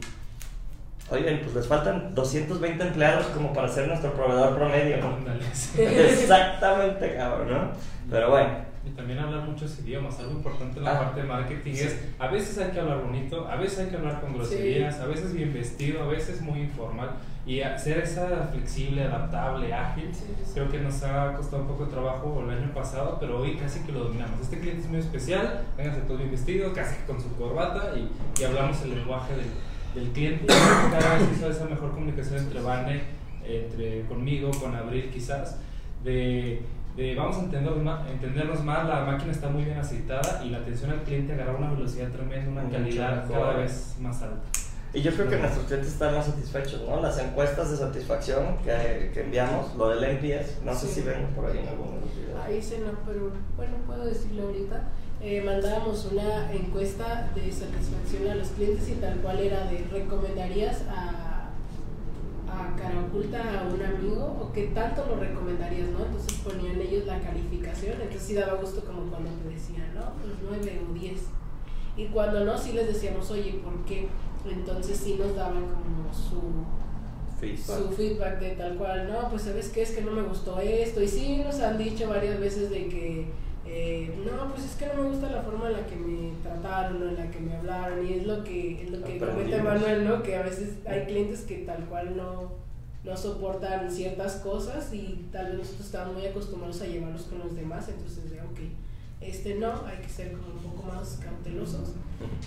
Speaker 2: Oigan, pues les faltan 220 empleados como para ser nuestro proveedor promedio. [LAUGHS] Exactamente, cabrón, ¿no? Pero bueno.
Speaker 1: Y también hablar muchos idiomas. Algo importante en la ah, parte de marketing es, a veces hay que hablar bonito, a veces hay que hablar con groserías, a veces bien vestido, a veces muy informal. Y ser esa flexible, adaptable, ágil, creo que nos ha costado un poco de trabajo el año pasado, pero hoy casi que lo dominamos. Este cliente es muy especial, vénganse todos bien vestidos, casi con su corbata y, y hablamos el lenguaje del, del cliente. Cada vez hizo esa mejor comunicación entre Vane, entre conmigo, con Abril quizás, de vamos a entender más, entendernos más, la máquina está muy bien aceitada y la atención al cliente agarra una velocidad tremenda, una calidad cada vez más alta.
Speaker 2: Y yo creo que nuestros clientes están más satisfechos, ¿no? Las encuestas de satisfacción que, que enviamos, lo del NPS, no sé si ven por ahí en algunos videos.
Speaker 3: Ahí se no, pero bueno, puedo decirlo ahorita. Eh, mandábamos una encuesta de satisfacción a los clientes y tal cual era de recomendarías a a cara oculta a un amigo o qué tanto lo recomendarías, ¿no? Entonces ponían ellos la calificación, entonces sí daba gusto como cuando te decían, ¿no? Pues 9 o 10. Y cuando no, sí les decíamos, oye, ¿por qué? Entonces sí nos daban como su feedback. su feedback de tal cual, no, pues sabes qué es que no me gustó esto. Y sí nos han dicho varias veces de que eh, no, pues es que no me gusta la forma en la que me trataron o en la que me hablaron y es lo que, es lo que comenta Manuel, ¿no? Que a veces hay clientes que tal cual no, no soportan ciertas cosas y tal vez nosotros estamos muy acostumbrados a llevarlos con los demás, entonces de, ok, este no, hay que ser como un poco más cautelosos,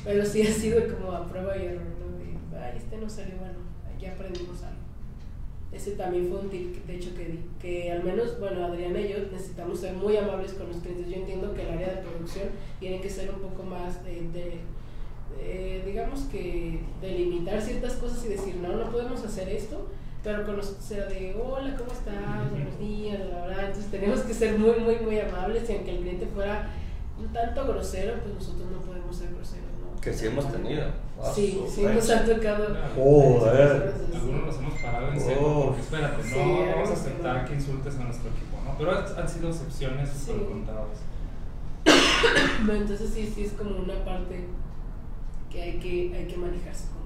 Speaker 3: pero sí ha sido como a prueba y error, ¿no? De, ay, este no salió bueno, ya aprendimos algo. Ese también fue un tip, de hecho, que di, que al menos, bueno, Adriana y yo necesitamos ser muy amables con los clientes. Yo entiendo que el área de producción tiene que ser un poco más de, digamos que delimitar ciertas cosas y decir, no, no podemos hacer esto, pero con los, o sea, de, hola, ¿cómo estás? Buenos días, la verdad. Entonces tenemos que ser muy, muy, muy amables y aunque el cliente fuera un tanto grosero, pues nosotros no podemos ser groseros.
Speaker 2: Que sí hemos tenido.
Speaker 3: sí, sí nos ha tocado.
Speaker 2: Joder.
Speaker 1: Algunos nos hemos parado en seco oh. porque espérate, no vamos a aceptar que insultes a nuestro equipo, ¿no? Pero han sido excepciones súper contadas.
Speaker 3: Bueno, entonces sí, sí es como una parte que hay que, hay que manejarse con.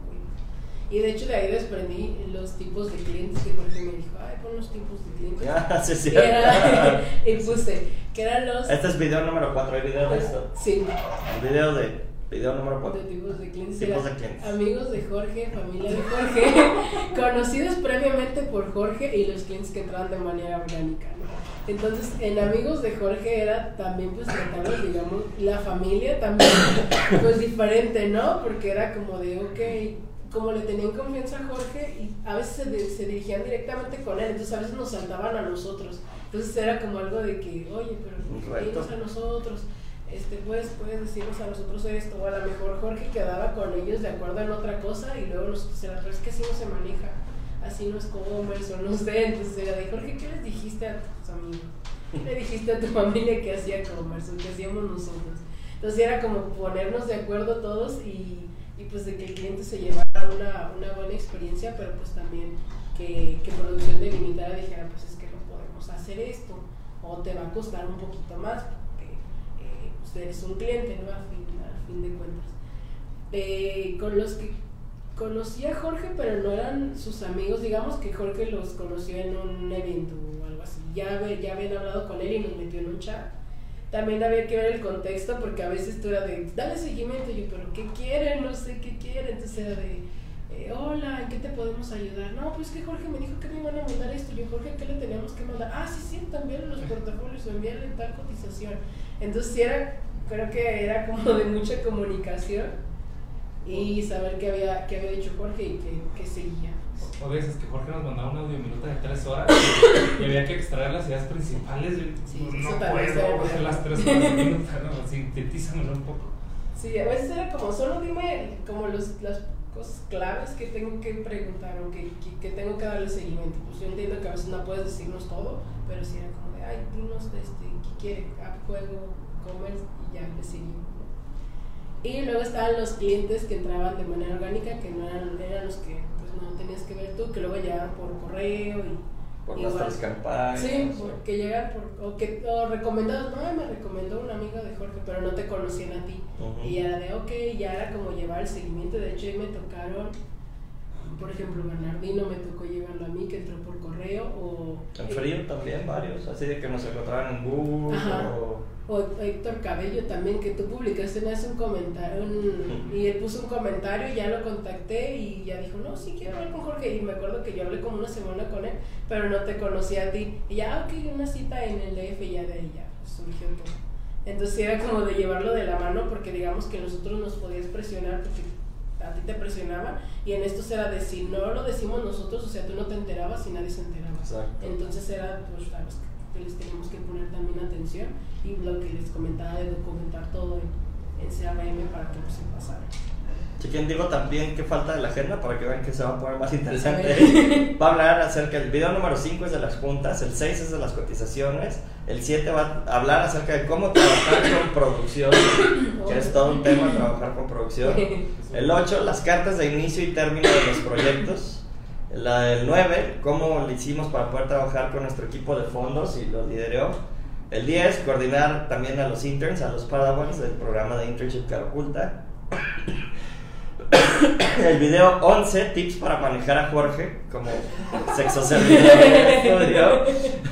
Speaker 3: Y de hecho de ahí desprendí los tipos de clientes que Jorge me dijo, ay, pon los tipos de clientes. [LAUGHS]
Speaker 2: Ah, sí, sí.
Speaker 3: Y, era, [LAUGHS] y puse, que eran los...
Speaker 2: Este es video número 4, ¿hay video de esto?
Speaker 3: Sí.
Speaker 2: El video de Video número 4.
Speaker 3: De tipos de clientes.
Speaker 2: Tipos de.
Speaker 3: Amigos de Jorge, familia de Jorge, [LAUGHS] conocidos previamente por Jorge y los clientes que entraban de manera orgánica. Entonces, en amigos de Jorge era también, pues, tratarlos, digamos, la familia también, [COUGHS] pues, diferente, ¿no? Porque era como de, ok, como le tenían confianza a Jorge y a veces se, se, dirigían directamente con él, entonces a veces nos saltaban a nosotros. Entonces era como algo de que, oye, pero ellos a nosotros este, pues puedes decirnos a nosotros esto, o a lo mejor Jorge quedaba con ellos de acuerdo en otra cosa y luego nosotros era, pero es que así no se maneja, así no es commerce o no sé, entonces era de Jorge, ¿qué les dijiste a tus amigos? ¿Qué le dijiste a tu [LAUGHS] familia que hacía commerce o que hacíamos nosotros? Entonces era como ponernos de acuerdo todos y, y pues de que el cliente se llevara una, una buena experiencia, pero pues también que, que producción delimitada dijera, pues es que no podemos hacer esto, o te va a costar un poquito más, eres un cliente, ¿no? A fin, fin de cuentas. Eh, con los que conocí a Jorge, pero no eran sus amigos, digamos que Jorge los conoció en un evento o algo así. Ya, ya habían hablado con él y nos metió en un chat. también había que ver el contexto porque a veces tú era de, dale seguimiento, y yo, pero ¿qué quieren? No sé qué quieren, entonces era de, eh, hola, ¿en qué te podemos ayudar? No, pues que Jorge me dijo que me iban a mandar esto, yo, Jorge, ¿qué le teníamos que mandar? Ah, sí, sí, también los portafolios enviarle tal cotización. Entonces sí era, creo que era como de mucha comunicación y saber qué había, qué había dicho Jorge y qué, qué seguía.
Speaker 1: O veces que Jorge nos mandaba un audio minuto de tres horas y había que extraer las ideas principales.
Speaker 3: Sí,
Speaker 1: no
Speaker 3: eso también
Speaker 1: puedo las tres horas ¿no? Sintetízamelo un poco.
Speaker 3: Sí, a veces era como, solo dime como los, las cosas claves que tengo que preguntar o que, que, que tengo que darle seguimiento. Pues yo entiendo que a veces no puedes decirnos todo, pero sí era como de, ay, dinos este, qué quiere, a juego, comer y ya le. ¿no? Y luego estaban los clientes que entraban de manera orgánica, que no eran, eran los que pues no tenías que ver tú, que luego llegaban por correo y
Speaker 2: Por
Speaker 3: Igual.
Speaker 2: nuestras campañas.
Speaker 3: Sí, porque llegan por, o, que, o recomendados, no, me recomendó un amigo de Jorge, pero no te conocían a ti.
Speaker 2: Ujú.
Speaker 3: Y era de, ok, ya era como llevar el seguimiento. De hecho, ahí me tocaron, por ejemplo, Bernardino me tocó llevarlo a mí, que entró por correo, o,
Speaker 2: En frío también varios, así de que nos encontraban en Google o...
Speaker 3: o Héctor Cabello también, que tú publicaste una vez un comentario, un- [LAUGHS] y él puso un comentario y ya lo contacté y ya dijo, no, sí quiero hablar con Jorge. Y me acuerdo que yo hablé como una semana con él, pero no te conocía a ti. Y ya, "Ah, ok, una cita en el DF y ya de ahí ya surgió todo. Entonces era como de llevarlo de la mano porque digamos que nosotros nos podías presionar porque a ti te presionaban y en esto era de si no lo decimos nosotros, o sea, tú no te enterabas y nadie se enteraba.
Speaker 2: Exacto.
Speaker 3: Entonces era pues a los que les teníamos que poner también atención y lo que les comentaba de documentar todo en, en CRM para que no se pasara.
Speaker 2: Chequen, digo también que falta de la agenda para que vean que se va a poner más interesante. [LAUGHS] Va a hablar acerca del video número 5 es de las juntas, el 6 es de las cotizaciones, el 7 va a hablar acerca de cómo trabajar con producción, que es todo un tema trabajar con producción. El 8, las cartas de inicio y término de los proyectos. La, el 9, cómo le hicimos para poder trabajar con nuestro equipo de fondos y lo lideró. El 10, coordinar también a los interns, a los padawans del programa de internship Cara Oculta. [COUGHS] El video 11, tips para manejar a Jorge como sexo servidor [LAUGHS]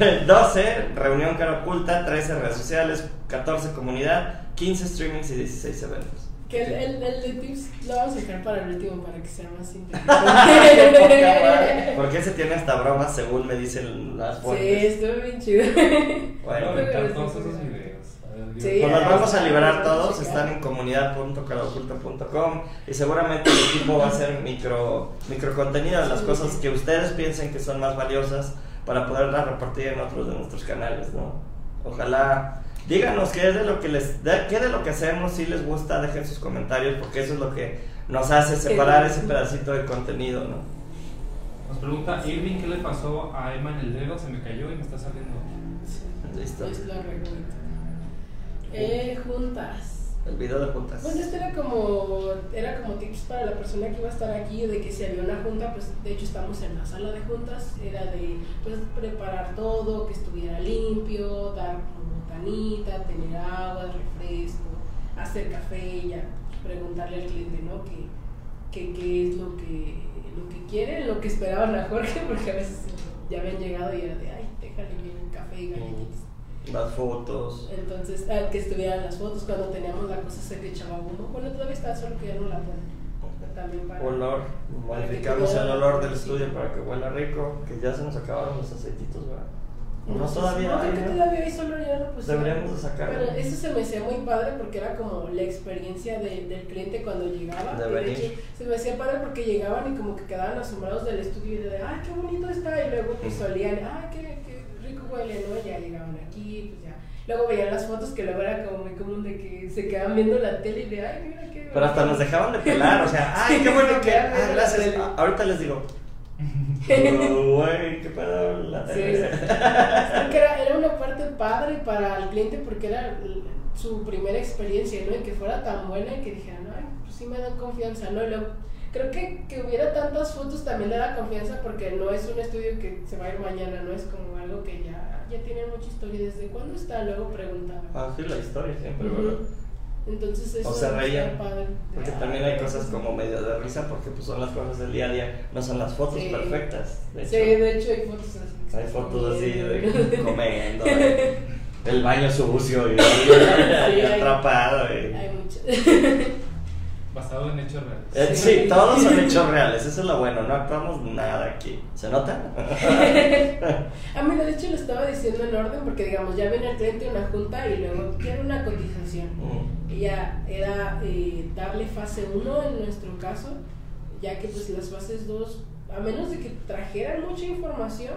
Speaker 2: [LAUGHS] 12, reunión cara oculta. 13, redes sociales. 14, comunidad. 15, streamings y 16 eventos.
Speaker 3: Que el, el, el de tips lo vamos a dejar para el último para que sea más [LAUGHS] sintético.
Speaker 2: Porque ese tiene hasta bromas según me dicen las
Speaker 3: sí,
Speaker 2: fuentes.
Speaker 3: estuvo bien chido.
Speaker 2: Bueno,
Speaker 1: aventar todos esos videos. Ver,
Speaker 3: Sí,
Speaker 2: pues nos vamos a liberar todos,
Speaker 3: checar.
Speaker 2: están en comunidad.caraoculta.com y seguramente el equipo va a hacer micro, micro contenido de las
Speaker 3: Sí.
Speaker 2: cosas que ustedes piensen que son más valiosas para poderlas repartir en otros de nuestros canales, ¿no? Ojalá díganos qué es de lo que les de, qué de lo que hacemos si les gusta, dejen sus comentarios porque eso es lo que nos hace separar ese pedacito de contenido, ¿no?
Speaker 1: Nos pregunta Irving qué le pasó a Emma en el dedo, se me cayó y me está saliendo.
Speaker 2: Listo.
Speaker 3: Es la regla. Eh, juntas.
Speaker 2: El video de juntas.
Speaker 3: Bueno, este era como, era como tips para la persona que iba a estar aquí, de que si había una junta, pues de hecho estamos en la sala de juntas, era de pues preparar todo, que estuviera limpio, dar botanita, tener agua, refresco, hacer café, ya preguntarle al cliente, ¿no? Que, que, qué es lo que, lo que quiere, lo que esperaban a Jorge, [LAUGHS] porque a veces ya habían llegado y era de, ay, déjale bien el café y galletitas.
Speaker 2: Las fotos.
Speaker 3: Entonces, ah, que estuvieran las fotos cuando teníamos la cosa que echaba humo. Bueno, todavía está, solo que ya no la ponen. También para.
Speaker 2: Olor, modificamos el olor del
Speaker 3: sí.
Speaker 2: estudio para que huela rico, que ya se nos acabaron los aceititos, ¿verdad? No,
Speaker 3: sé si-
Speaker 2: todavía
Speaker 3: No, creo que
Speaker 2: ¿no?
Speaker 3: todavía hay solo ya no pues.
Speaker 2: Deberíamos de sacarlo.
Speaker 3: Pero eso se me hacía muy padre porque era como la experiencia de- del cliente cuando llegaba.
Speaker 2: De venir.
Speaker 3: se me hacía padre porque llegaban y como que quedaban asombrados del estudio y de, ay, qué bonito está. Y luego pues
Speaker 2: Ujú.
Speaker 3: olían, ay, qué, qué rico huele, ¿no? Ya llegaban aquí, pues ya. Luego veían las fotos que luego era como muy común de que se quedaban viendo la tele y de, ay, mira qué.
Speaker 2: Pero hasta nos dejaban de [LAUGHS] pelar, o sea, ay, qué bueno que. Ah, gracias. Ah, Ahorita les digo. [LAUGHS] "Oh, Güey, qué pedo la
Speaker 3: Sí,
Speaker 2: tele.
Speaker 3: sí. [LAUGHS] Que era, era una parte padre para el cliente porque era su primera experiencia, ¿no? Y que fuera tan buena y que dijeran, ay, pues sí me dan confianza, ¿no? Y luego, creo que que hubiera tantas fotos también le da confianza porque no es un estudio que se va a ir mañana, ¿no? Es como algo que ya, ya tiene mucha historia. ¿Desde cuándo está? Luego preguntaba.
Speaker 2: Ah, sí, la historia siempre. ¿verdad?
Speaker 3: Entonces eso
Speaker 2: O se reían.
Speaker 3: padre.
Speaker 2: Porque también hay cosas como medio de risa, porque pues son las cosas del día a día, no son las fotos
Speaker 3: Sí.
Speaker 2: perfectas. De
Speaker 3: Sí, de hecho hay fotos así.
Speaker 2: hay fotos así de [LAUGHS]
Speaker 3: comiendo.
Speaker 2: de- el baño sucio y, [LAUGHS]
Speaker 3: hay-
Speaker 2: atrapado. y-
Speaker 3: Hay mucho. [LAUGHS]
Speaker 1: Basado en hechos reales.
Speaker 2: Eh, sí, todos son hechos [LAUGHS] reales, eso es lo bueno, no actuamos nada aquí. ¿Se nota? [LAUGHS]
Speaker 3: A mí, de hecho, lo estaba diciendo en orden porque, digamos, ya viene el cliente a una junta y luego quiere una cotización.
Speaker 2: Mm.
Speaker 3: Y ya era eh, darle fase 1 en nuestro caso, ya que pues las fases 2, a menos de que trajeran mucha información,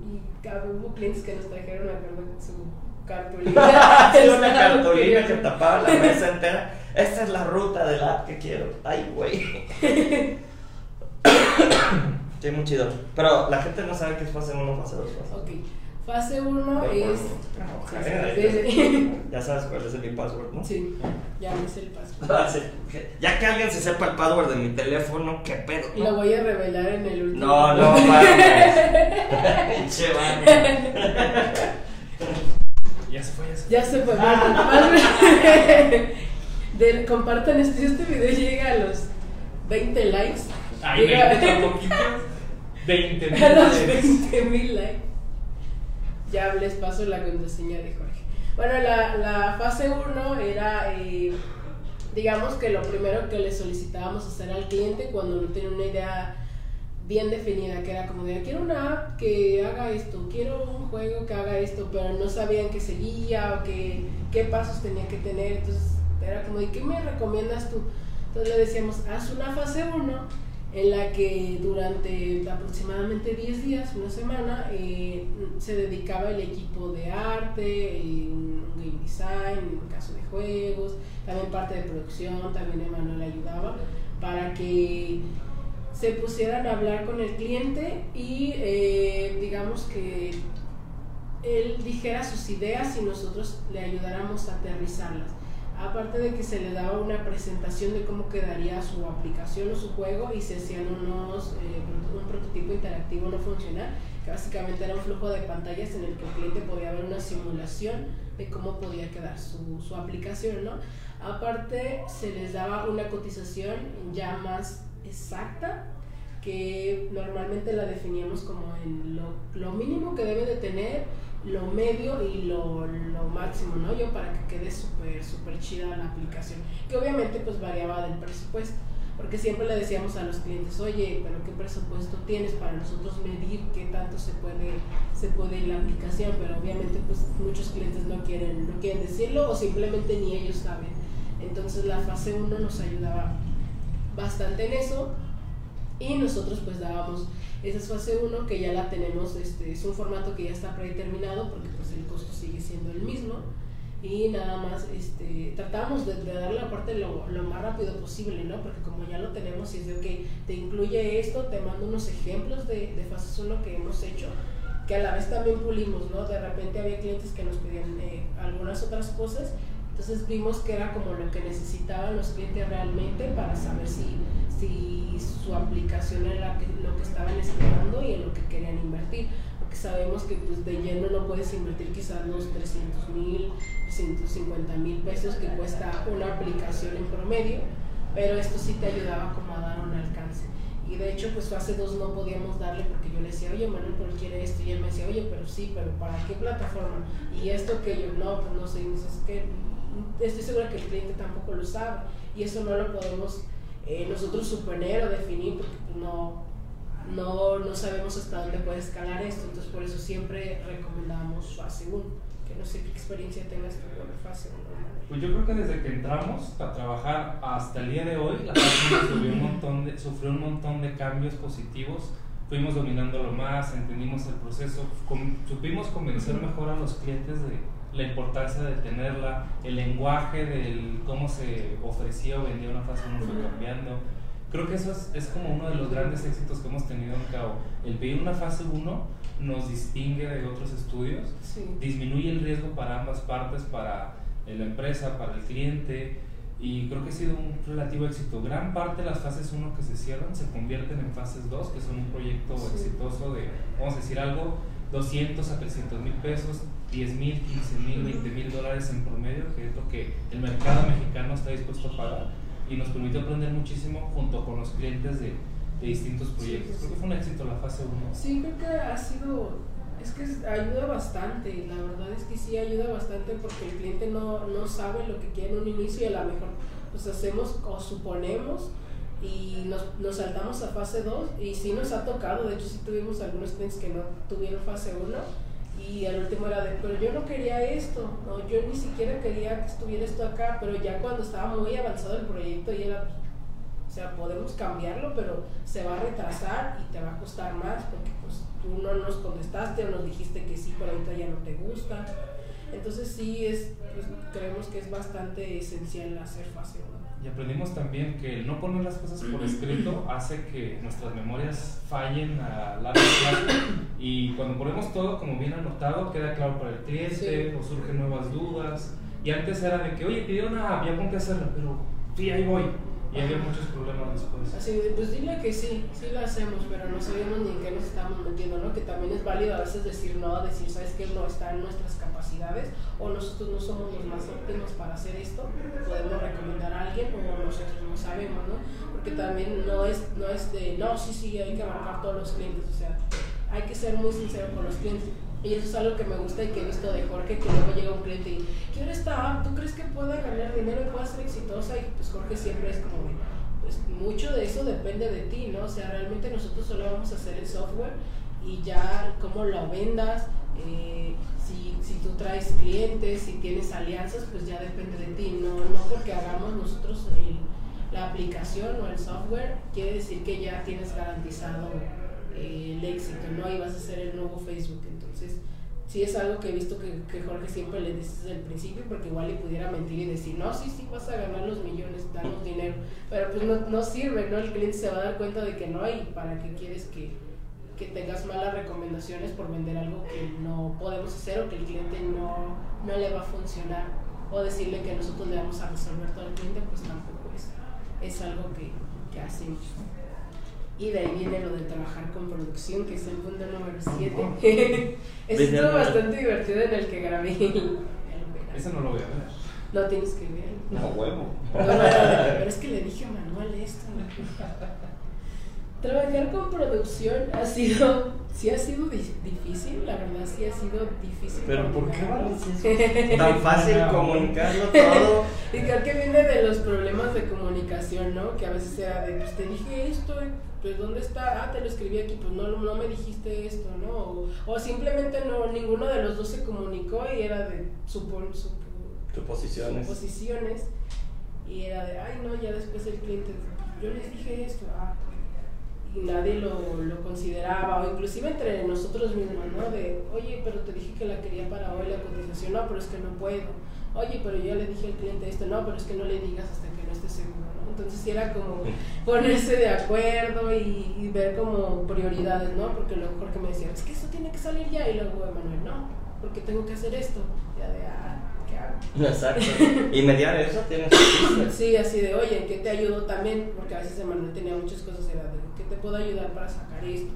Speaker 3: y hubo clientes que nos trajeron, acuerdo, su cartulina. [LAUGHS]
Speaker 2: Sí, una cartulina que tapaba la mesa entera. Esta es la ruta del app que quiero. Ay, güey. [COUGHS] Sí, muy chido. Pero la gente no sabe qué es fase 1, fase 2, fase
Speaker 3: Ok, fase 1
Speaker 2: Pero
Speaker 3: es...
Speaker 2: Ya sabes cuál es [LAUGHS] mi password, ¿no?
Speaker 3: Sí, ya me sé el.
Speaker 2: Ah, sí. [LAUGHS] [LAUGHS] Ya que alguien se sepa el password de mi teléfono, qué pedo.
Speaker 3: Lo voy a revelar en el último.
Speaker 2: No, no, vamos. Pinche.
Speaker 1: Ya se fue, ya se fue.
Speaker 3: Ya se fue. Más- Del, compartan esto. Si este video llega a los 20 likes.
Speaker 1: Ay,
Speaker 3: llega-
Speaker 1: 20 tan poquitos. 20 mil
Speaker 3: a los
Speaker 1: dólares.
Speaker 3: 20 mil likes. Ya les paso la contraseña de Jorge. Bueno, la, la fase 1 era, eh, digamos que lo primero que le solicitábamos hacer al cliente cuando no tenía una idea bien definida, que era como de, quiero una app que haga esto, quiero un juego que haga esto, pero no sabían qué seguía o qué, qué pasos tenía que tener, entonces era como de, ¿qué me recomiendas tú? Entonces le decíamos, haz una fase 1 en la que durante aproximadamente 10 días, una semana, eh, se dedicaba el equipo de arte, un game design, en el caso de juegos, también parte de producción, también Emanuel ayudaba, para que se pusieran a hablar con el cliente y eh, digamos que él dijera sus ideas y nosotros le ayudáramos a aterrizarlas. Aparte de que se le daba una presentación de cómo quedaría su aplicación o su juego y se hacían unos, eh, un prototipo interactivo no funcional, que básicamente era un flujo de pantallas en el que el cliente podía ver una simulación de cómo podía quedar su, su aplicación, ¿no? Aparte se les daba una cotización ya más exacta que normalmente la definíamos como en lo, lo mínimo que debe de tener, lo medio y lo, lo máximo, ¿no? Yo para que quede súper, súper chida la aplicación, que obviamente pues variaba del presupuesto, porque siempre le decíamos a los clientes, oye, pero ¿qué presupuesto tienes para nosotros medir qué tanto se puede, se puede ir la aplicación? Pero obviamente pues muchos clientes no quieren, no quieren decirlo o simplemente ni ellos saben. Entonces la fase 1 nos ayudaba bastante en eso y nosotros pues dábamos esa es fase 1 que ya la tenemos, este, es un formato que ya está predeterminado porque pues el costo sigue siendo el mismo y nada más este, tratamos de, de darle la parte lo, lo más rápido posible, ¿no? Porque como ya lo tenemos y es de, ok, te incluye esto, te mando unos ejemplos de, de fases 1 que hemos hecho, que a la vez también pulimos, ¿no? De repente había clientes que nos pedían eh, algunas otras cosas, entonces vimos que era como lo que necesitaban los clientes realmente para saber si, si su aplicación era lo que estaban esperando y en lo que querían invertir. Porque sabemos que pues, de lleno no puedes invertir quizás los 300 mil, 150 mil pesos que cuesta una aplicación en promedio, pero esto sí te ayudaba como a dar un alcance. Y de hecho, pues fase 2 no podíamos darle porque yo le decía, oye, Manuel, pero quiere esto. Y él me decía, oye, pero sí, pero ¿para qué plataforma? Y esto que yo, no, pues no sé, y es que estoy segura que el cliente tampoco lo sabe. Y eso no lo podemos eh, nosotros suponer o definir porque pues, no, no, no sabemos hasta dónde puede escalar esto. Entonces, por eso siempre recomendamos fase 1. Que no sé qué experiencia tengas tú con la fase 1.
Speaker 1: Pues yo creo que desde que entramos a trabajar hasta el día de hoy, la página sufrió un montón de, sufrió un montón de cambios positivos. Fuimos dominándolo más, entendimos el proceso, com- supimos convencer mejor a los clientes de la importancia de tenerla, el lenguaje del cómo se ofrecía o vendía una fase 1 fue cambiando. Creo que eso es, es como uno de los grandes éxitos que hemos tenido en Cabo. El pedir una fase 1 nos distingue de otros estudios
Speaker 3: Sí.
Speaker 1: disminuye el riesgo para ambas partes, para eh, la empresa, para el cliente, y creo que ha sido un relativo éxito. Gran parte de las fases 1 que se cierran se convierten en fases 2, que son un proyecto
Speaker 3: Sí.
Speaker 1: exitoso de, vamos a decir algo, 200 a 300 mil pesos, 10 mil, 15 mil, 20 mil dólares en promedio, que es lo que el mercado mexicano está dispuesto a pagar, y nos permitió aprender muchísimo junto con los clientes de, de distintos proyectos. Creo que fue un éxito la fase 1.
Speaker 3: Sí, creo que ha sido Es que ayuda bastante, la verdad es que sí ayuda bastante porque el cliente no, no sabe lo que quiere en un inicio y a lo mejor pues hacemos o suponemos y nos, nos saltamos a fase 2 y sí nos ha tocado, de hecho sí tuvimos algunos clientes que no tuvieron fase 1 y al último era de, pero yo no quería esto, no, yo ni siquiera quería que estuviera esto acá, pero ya cuando estaba muy avanzado el proyecto y era, o sea, podemos cambiarlo, pero se va a retrasar y te va a costar más porque pues tú no nos contestaste o nos dijiste que sí, pero ahorita ya no te gusta. Entonces sí, es, pues, creemos que es bastante esencial hacer fase 1.
Speaker 1: Y aprendimos también que el no poner las cosas por escrito hace que nuestras memorias fallen a largo plazo y cuando ponemos todo como bien anotado queda claro para el cliente o surgen nuevas dudas. Y antes era de que, oye, pidió una, ya ponte a hacerla, pero sí, ahí voy. Y había muchos problemas después.
Speaker 3: Así, pues dile que sí, sí lo hacemos, pero no sabemos ni en qué nos estamos metiendo, ¿no? Que también es válido a veces decir no, decir, ¿sabes qué? No está en nuestras capacidades o nosotros no somos los más óptimos para hacer esto, podemos recomendar a alguien o nosotros no sabemos, ¿no? Porque también no es, no es de, no, sí, sí, hay que abarcar todos los clientes, o sea, hay que ser muy sincero con los clientes. Y eso es algo que me gusta y que he visto de Jorge, que luego llega un cliente y quiero esta app, ¿tú crees que pueda ganar dinero y pueda ser exitosa? Y pues Jorge siempre es como, pues mucho de eso depende de ti, ¿no? O sea, realmente nosotros solo vamos a hacer el software y ya cómo lo vendas, eh, si, si tú traes clientes, si tienes alianzas, pues ya depende de ti, no, no porque hagamos nosotros la aplicación o el software, quiere decir que ya tienes garantizado eh, el éxito, ¿no? Y vas a ser el nuevo Facebook. Sí es algo que he visto que, Jorge siempre le dice desde el principio, porque igual le pudiera mentir y decir, no, sí, sí, vas a ganar los millones, danos dinero. Pero pues no, no sirve, ¿no? El cliente se va a dar cuenta de que no hay, ¿para qué quieres que, que tengas malas recomendaciones por vender algo que no podemos hacer o que el cliente no, no le va a funcionar? O decirle que nosotros le vamos a resolver todo el cliente, pues tampoco es, es algo que, que hacemos. Y de ahí viene lo de trabajar con producción, que es el punto número 7. [LAUGHS] Estuvo bastante divertido en el que grabé.
Speaker 1: Ese no lo voy a ver.
Speaker 3: No tienes que ver.
Speaker 2: No, huevo.
Speaker 3: pero es que le dije a Manuel esto. Trabajar con producción ha sido, sí ha sido difícil, la verdad sí ha sido difícil.
Speaker 2: Pero ¿por qué vale? [LAUGHS] Tan fácil comunicarlo todo.
Speaker 3: Y creo que viene de los problemas de comunicación, ¿no? Que a veces era de, pues te dije esto, pues ¿dónde está? Ah, te lo escribí aquí, pues no, no me dijiste esto, ¿no? O, o simplemente no, ninguno de los dos se comunicó y era de supon,
Speaker 2: suposiciones.
Speaker 3: suposiciones. Y era de, ay no, ya después el cliente, yo les dije esto, ah, y nadie lo, lo, consideraba, o inclusive entre nosotros mismos, ¿no? De, oye, pero te dije que la quería para hoy la cotización, no, pero es que no puedo. Oye, pero yo le dije al cliente esto, no, pero es que no le digas hasta que no esté seguro, ¿no? Entonces sí era como [LAUGHS] ponerse de acuerdo y, y ver como prioridades, ¿no? Porque luego Jorge me decía, es que esto tiene que salir ya, y luego Manuel, no, porque tengo que hacer esto. Ya de, ah, [LAUGHS]
Speaker 2: Exacto. [LAUGHS] Y mediar eso tienes
Speaker 3: Sí, así de, oye, ¿en qué te ayudo también? Porque a veces Emanuel tenía muchas cosas, era de, ¿qué te puedo ayudar para sacar esto?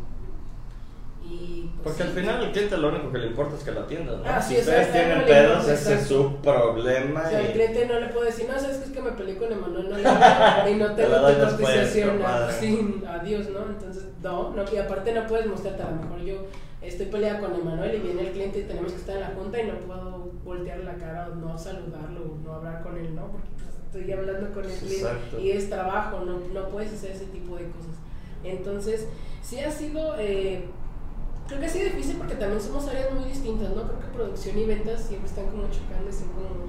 Speaker 3: Y,
Speaker 2: pues, Porque al final al cliente lo único que le importa es que lo atiendas, ¿no? Ah, si ustedes tienen pedos, ese es su problema.
Speaker 3: O sea, y... el cliente no le puede decir, no, sabes que es que me peleé con Emanuel no [LAUGHS] y no tengo tu cotización, sin adiós, ¿no? Entonces, no, no, y aparte no puedes mostrarte, a lo mejor yo estoy peleada con Emanuel y viene el cliente y tenemos que estar en la junta y no puedo voltear la cara o no saludarlo o no hablar con él, ¿no? Porque pues, estoy hablando con el cliente y es trabajo, no, no puedes hacer ese tipo de cosas. Entonces, sí ha sido, eh, creo que ha sido difícil porque también somos áreas muy distintas, ¿no? Creo que producción y ventas siempre están como chocando, están como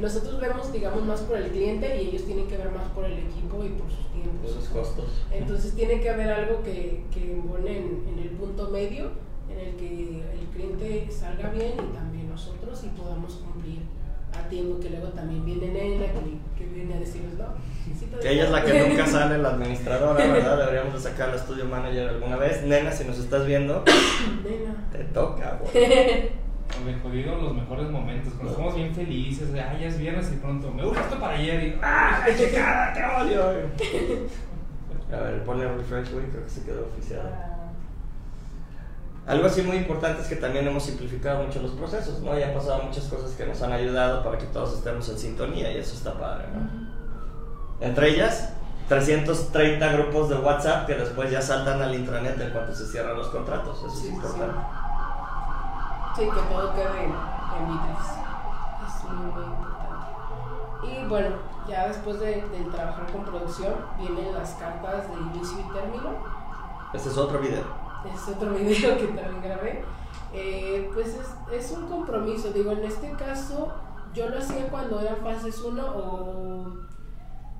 Speaker 3: nosotros vemos, digamos, más por el cliente y ellos tienen que ver más por el equipo y por sus tiempos.
Speaker 2: Por sus costos.
Speaker 3: Entonces tiene que haber algo que, que pone en, el punto medio en el que el cliente salga bien y también nosotros y podamos cumplir a tiempo, que luego también viene Nena, que, viene a decirnos, no.
Speaker 2: que ella es la que nunca [LAUGHS] sale, la administradora, ¿verdad? Deberíamos de sacar al estudio manager alguna vez. Nena, si nos estás viendo,
Speaker 3: Nena.
Speaker 2: te toca, [LAUGHS] güey.
Speaker 1: me jodieron los mejores momentos, cuando estamos bien felices, de, ah, ya es viernes y pronto, me gusta esto para ayer y, ah, checada, [LAUGHS] te odio.
Speaker 2: A ver, ponle refresh, güey, creo que se quedó oficial. Algo así muy importante es que también hemos simplificado mucho los procesos, ¿no? Ya han pasado muchas cosas que nos han ayudado para que todos estemos en sintonía y eso está padre, ¿no? Entre ellas, 330 grupos de WhatsApp que después ya saltan al intranet en cuanto se cierran los contratos, eso es importante.
Speaker 3: Sí, que todo quede en, Bittrex. Es muy, muy importante. Y bueno, ya después de, de trabajar con producción, vienen las cartas de inicio y término.
Speaker 2: Este es otro video.
Speaker 3: Es otro [LAUGHS] video que también grabé. Eh, pues es, es un compromiso. Digo, en este caso, yo lo hacía cuando eran fases 1 o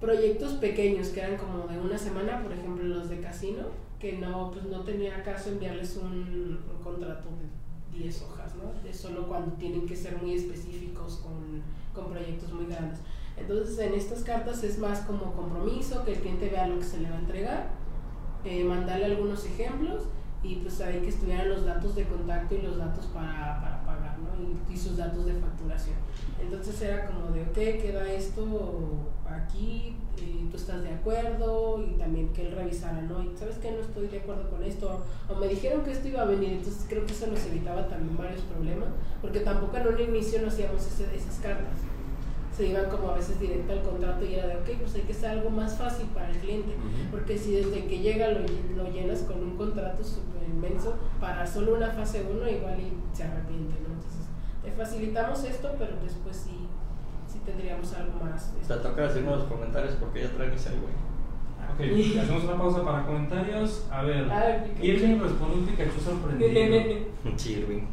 Speaker 3: proyectos pequeños que eran como de una semana, por ejemplo los de casino, que no, pues no tenía caso enviarles un, un contrato de 10 hojas, ¿no? De solo cuando tienen que ser muy específicos con, con proyectos muy grandes. Entonces en estas cartas es más como compromiso, que el cliente vea lo que se le va a entregar, eh, mandarle algunos ejemplos y pues ahí que estuvieran los datos de contacto y los datos para, para. Y, sus datos de facturación. Entonces era como de, ok, queda esto aquí, y tú estás de acuerdo, y también que él revisara, ¿no? Y sabes que no estoy de acuerdo con esto, o me dijeron que esto iba a venir, entonces creo que eso nos evitaba también varios problemas, porque tampoco en un inicio no hacíamos ese- esas cartas. Se iban como a veces directo al contrato y era de, ok, pues hay que hacer algo más fácil para el cliente. Porque si desde que llega lo, lo llenas con un contrato súper inmenso para solo una fase 1, igual y se arrepiente, ¿no? Te facilitamos esto, pero después sí, sí tendríamos algo más.
Speaker 2: Te toca decirme los comentarios porque ya traen ese güey.
Speaker 1: Ok, [LAUGHS] hacemos una pausa para comentarios. A ver,
Speaker 3: Ah.
Speaker 1: Irving responde un Pikachu sorprendido. [LAUGHS]
Speaker 2: Chirving.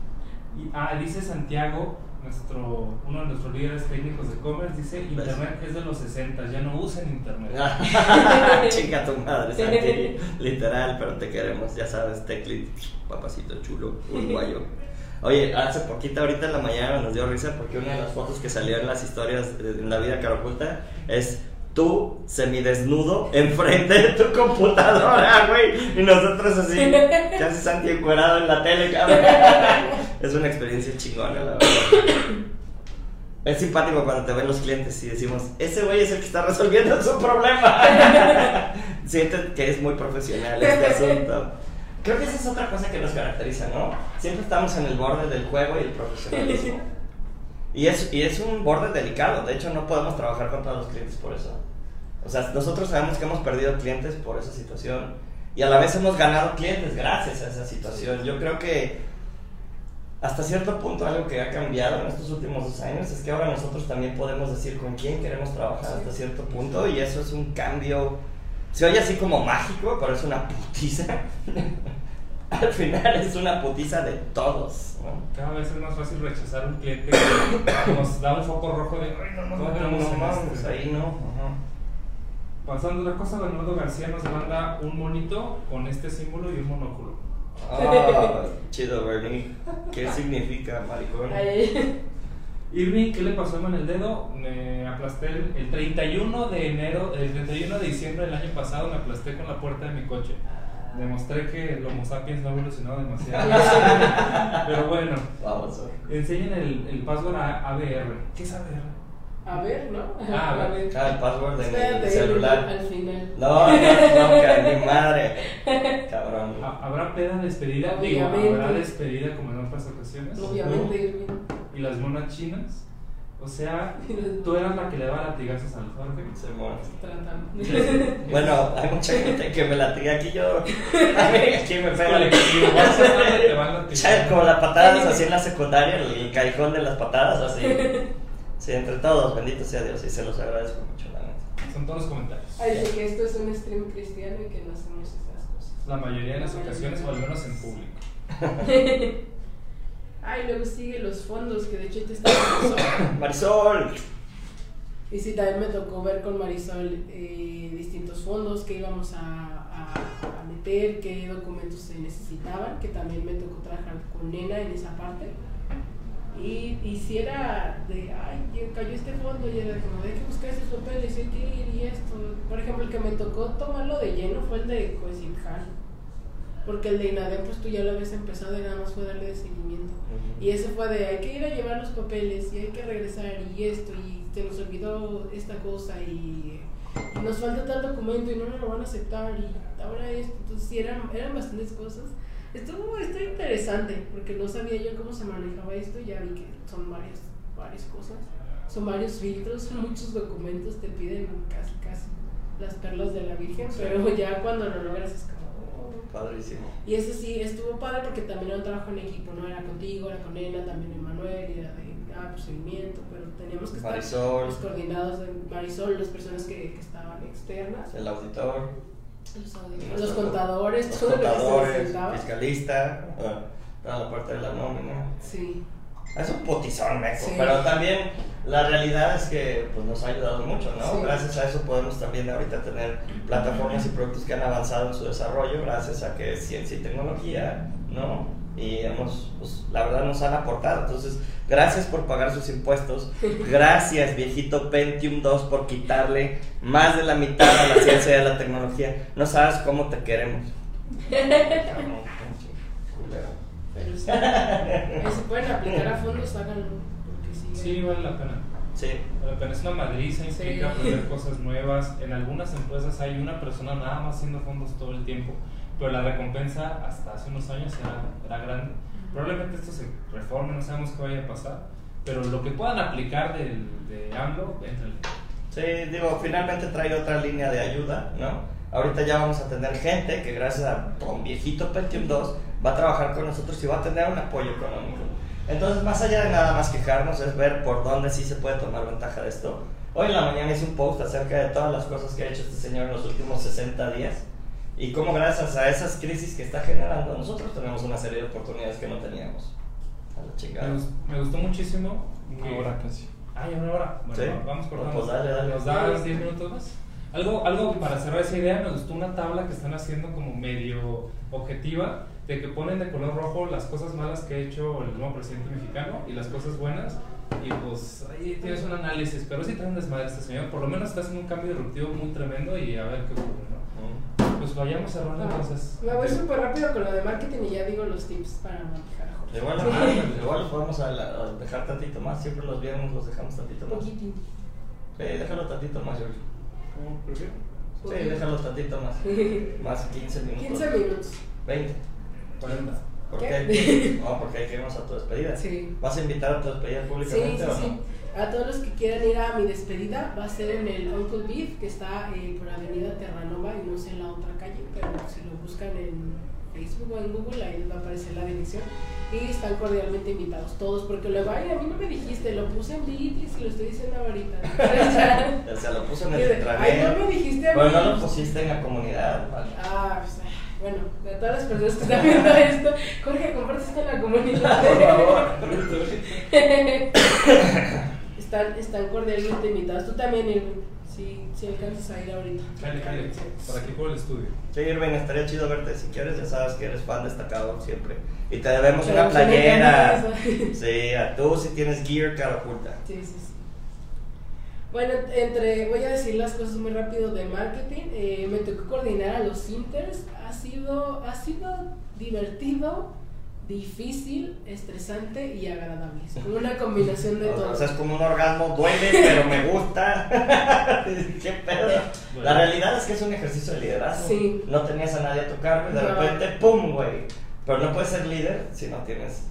Speaker 1: Ah, dice Santiago, nuestro, uno de nuestros líderes técnicos de e-commerce, dice Internet es de los 60, ya no usen Internet. [LAUGHS]
Speaker 2: Chinga tu madre, Santi. Literal, pero te queremos, ya sabes, Teclit, papacito chulo, uruguayo. Oye, hace poquito, ahorita en la mañana nos dio risa porque una de las fotos que salió en las historias de- en la vida cara oculta es tú semidesnudo enfrente de tu computadora, [LAUGHS] güey. Y nosotros así, casi Santi encuerado en la tele, cabrón. [LAUGHS] Es una experiencia chingona, la verdad. Es simpático cuando te ven los clientes y decimos, ese güey es el que está resolviendo su problema. [LAUGHS] Sienten que es muy profesional este asunto. Creo que esa es otra cosa que nos caracteriza, ¿no? Siempre estamos en el borde del juego y el profesionalismo. [LAUGHS] Y es, y es un borde delicado, de hecho no podemos trabajar con todos los clientes por eso. O sea, nosotros sabemos que hemos perdido clientes por esa situación y a la vez hemos ganado clientes gracias a esa situación. Yo creo que hasta cierto punto algo que ha cambiado en estos últimos dos años es que ahora nosotros también podemos decir con quién queremos trabajar hasta cierto punto y eso es un cambio, se oye así como mágico, pero es una putiza. [LAUGHS] Al final es una putiza de todos. ¿no?
Speaker 1: Cada vez es más fácil rechazar un cliente que nos da un foco rojo de, ay, no nos
Speaker 2: No,
Speaker 1: metemos
Speaker 2: no, mames,
Speaker 1: este".
Speaker 2: ahí no. Ajá.
Speaker 1: Pasando otra cosa, Bernardo García nos manda un monito con este símbolo y un monóculo.
Speaker 2: Ah, [LAUGHS] chido, Bernie. ¿Qué significa, maricón?
Speaker 3: Ay,
Speaker 1: Irving, ¿qué le pasó en el dedo? Me aplasté el, el 31 de enero, el 31 de diciembre del año pasado me aplasté con la puerta de mi coche. Demostré que el Homo sapiens no ha evolucionado demasiado. [LAUGHS] Pero bueno,
Speaker 2: Vamos,
Speaker 1: enseñen el, el password a ABR. ¿Qué es ABR?
Speaker 3: A ver, ¿no?
Speaker 1: Ah, a ver.
Speaker 2: Ah, el password de mi celular.
Speaker 3: Al final.
Speaker 2: No, no, no, mi madre. Cabrón.
Speaker 1: ¿Ha- ¿Habrá peda despedida? Digo,
Speaker 3: Obviamente.
Speaker 1: ¿habrá despedida como en otras ocasiones?
Speaker 3: Obviamente, Irving.
Speaker 1: ¿Y las monas chinas? O sea, [LAUGHS] tú eras la que le daba latigazos al Jorge.
Speaker 2: Se. [LAUGHS] Bueno, hay mucha gente que me latiga aquí yo. A mí [LAUGHS] aquí me pega. Como las patadas así en la secundaria, el callejón de las patadas, así. Sí, entre todos, bendito sea Dios, y se los agradezco mucho, la neta.
Speaker 1: Son todos los comentarios.
Speaker 3: Ay, que esto es un stream cristiano y que no hacemos esas cosas.
Speaker 1: La mayoría de las ocasiones, o al menos en público.
Speaker 3: Ay, luego sigue los fondos, que de hecho te está [COUGHS]
Speaker 2: Marisol.
Speaker 3: Y sí, también me tocó ver con Marisol eh, distintos fondos que íbamos a, a- a meter, qué documentos se necesitaban, que también me tocó trabajar con Nena en esa parte. Y, y si era de, ay, cayó este fondo, y era como, hay que buscar esos papeles, hay que ir y esto. Por ejemplo, el que me tocó tomarlo de lleno fue el de Coesincal. Porque el de INADEM, pues tú ya lo habías empezado y nada más fue darle de seguimiento. Y ese fue de hay que ir a llevar los papeles y hay que regresar y esto y se nos olvidó esta cosa y, y nos falta tal documento y no nos lo van a aceptar y ahora esto. Entonces sí eran, eran bastantes cosas. Estuvo, estuvo interesante porque no sabía yo cómo se manejaba esto y ya vi que son varias, varias cosas. Son varios filtros, son [LAUGHS] muchos documentos, te piden casi casi las perlas de la Virgen, pero ya cuando lo logras es
Speaker 2: padrísimo.
Speaker 3: Y ese sí, estuvo padre porque también era un trabajo en equipo, ¿no? Era contigo, era con Ena, también Emanuel, y era de ah, procedimiento, pero teníamos que estar
Speaker 2: Marisol.
Speaker 3: los coordinados de Marisol, las personas que, que estaban externas,
Speaker 2: El auditor,
Speaker 3: los, auditores, los contadores,
Speaker 2: los
Speaker 3: todo lo que se
Speaker 2: fiscalista, ah, toda la parte de la nómina.
Speaker 3: Sí,
Speaker 2: Es un potizón, meco,
Speaker 3: Sí.
Speaker 2: pero también la realidad es que pues, nos ha ayudado mucho, ¿no?
Speaker 3: Sí.
Speaker 2: Gracias a eso podemos también ahorita tener plataformas y productos que han avanzado en su desarrollo, gracias a que es ciencia y tecnología, ¿no? Y hemos, pues, la verdad nos han aportado. Entonces, gracias por pagar sus impuestos. [LAUGHS] Gracias, viejito Pentium 2, por quitarle más de la mitad a la ciencia y a la tecnología. No sabes cómo te queremos. [LAUGHS]
Speaker 3: Pero sí. Ahí se pueden aplicar a fondos, háganlo, porque sí.
Speaker 1: Sí, vale la pena.
Speaker 2: Sí.
Speaker 1: Vale la pena. Es una madriza, implica
Speaker 3: Sí.
Speaker 1: aprender [LAUGHS] cosas nuevas. En algunas empresas hay una persona nada más haciendo fondos todo el tiempo, pero la recompensa hasta hace unos años era, era grande. Probablemente esto se reforme, no sabemos qué vaya a pasar, pero lo que puedan aplicar del, de AMLO, éntrale.
Speaker 2: Sí, digo, finalmente trae otra línea de ayuda, ¿no? Ahorita ya vamos a tener gente que gracias a Don Viejito Pentium 2 va a trabajar con nosotros y va a tener un apoyo económico. Entonces, más allá de nada más quejarnos, es ver por dónde sí se puede tomar ventaja de esto. Hoy en la mañana hice un post acerca de todas las cosas que ha hecho este señor en los últimos 60 días y cómo gracias a esas crisis que está generando, nosotros tenemos una serie de oportunidades que no teníamos. A la chingada.
Speaker 1: Me, gus- me gustó muchísimo.
Speaker 4: Una hora casi.
Speaker 1: Ah, ya una hora. Bueno,
Speaker 2: Sí.
Speaker 1: vamos cortando.
Speaker 2: Pues dale, dale.
Speaker 1: ¿Nos das 10 minutos más? Algo, algo para cerrar esa idea, me gustó una tabla que están haciendo como medio objetiva, de que ponen de color rojo las cosas malas que ha hecho el nuevo presidente mexicano y las cosas buenas. Y pues ahí tienes un análisis, pero sí trae un desmadre este señor. Por lo menos está haciendo un cambio disruptivo muy tremendo y a ver qué ocurre, ¿no? Pues vayamos cerrando entonces.
Speaker 3: Me voy súper rápido con lo de marketing y ya digo los tips para manejar.
Speaker 2: Igual,
Speaker 3: Sí.
Speaker 2: ah, igual los podemos a- a dejar tantito más, siempre los viernes los dejamos tantito más.
Speaker 3: Poquitín.
Speaker 2: Sí, déjalo tantito más, George.
Speaker 4: ¿Cómo prefiero?
Speaker 2: Sí, déjalo tantito más. [LAUGHS] Más 15 minutos.
Speaker 3: 15 minutos.
Speaker 2: 20.
Speaker 1: 40.
Speaker 2: ¿Por
Speaker 3: ¿Qué?
Speaker 2: qué? [LAUGHS] No, porque hay que irnos a tu despedida.
Speaker 3: Sí.
Speaker 2: ¿Vas a invitar a tu despedida
Speaker 3: Sí,
Speaker 2: públicamente
Speaker 3: sí,
Speaker 2: o no?
Speaker 3: sí. A todos los que quieran ir a mi despedida, va a ser en el Uncle Beef, que está eh, por Avenida Terranova y no sé en la otra calle, pero si lo buscan en Facebook o en Google, ahí les va a aparecer la dirección. Y están cordialmente invitados todos, porque luego, ay, a mí no me dijiste, lo puse en Bitlis y lo estoy diciendo ahorita. [LAUGHS]
Speaker 2: O sea, lo puso en el
Speaker 3: Ay, no me dijiste a mí.
Speaker 2: no lo pusiste en la comunidad, vale.
Speaker 3: Ah, pues, ah, bueno, de todas las personas que están viendo [LAUGHS] esto, Jorge, comparte esto en la comunidad.
Speaker 2: Por favor. [LAUGHS]
Speaker 3: están, están cordialmente invitados. Tú también, Irving, si, si alcanzas a ir ahorita.
Speaker 1: Cale, cale. Por aquí por el estudio.
Speaker 2: Sí, Irving, estaría chido verte. Si quieres, ya sabes que eres fan destacado siempre. Y te debemos
Speaker 3: Pero
Speaker 2: una playera. [LAUGHS] Sí, a tú si tienes gear cara oculta.
Speaker 3: Sí, sí, sí. Bueno, entre, voy a decir las cosas muy rápido de marketing. Eh, me tocó coordinar a los Inters. Ha sido, ha sido divertido, difícil, estresante y agradable. Es como una combinación de
Speaker 2: O
Speaker 3: todo.
Speaker 2: sea, es como un orgasmo, duele, pero me gusta. [LAUGHS] ¿Qué pedo? La realidad es que es un ejercicio de liderazgo.
Speaker 3: Sí.
Speaker 2: No tenías a nadie a tu cargo y de
Speaker 3: No.
Speaker 2: repente, ¡pum, güey! Pero no puedes ser líder si no tienes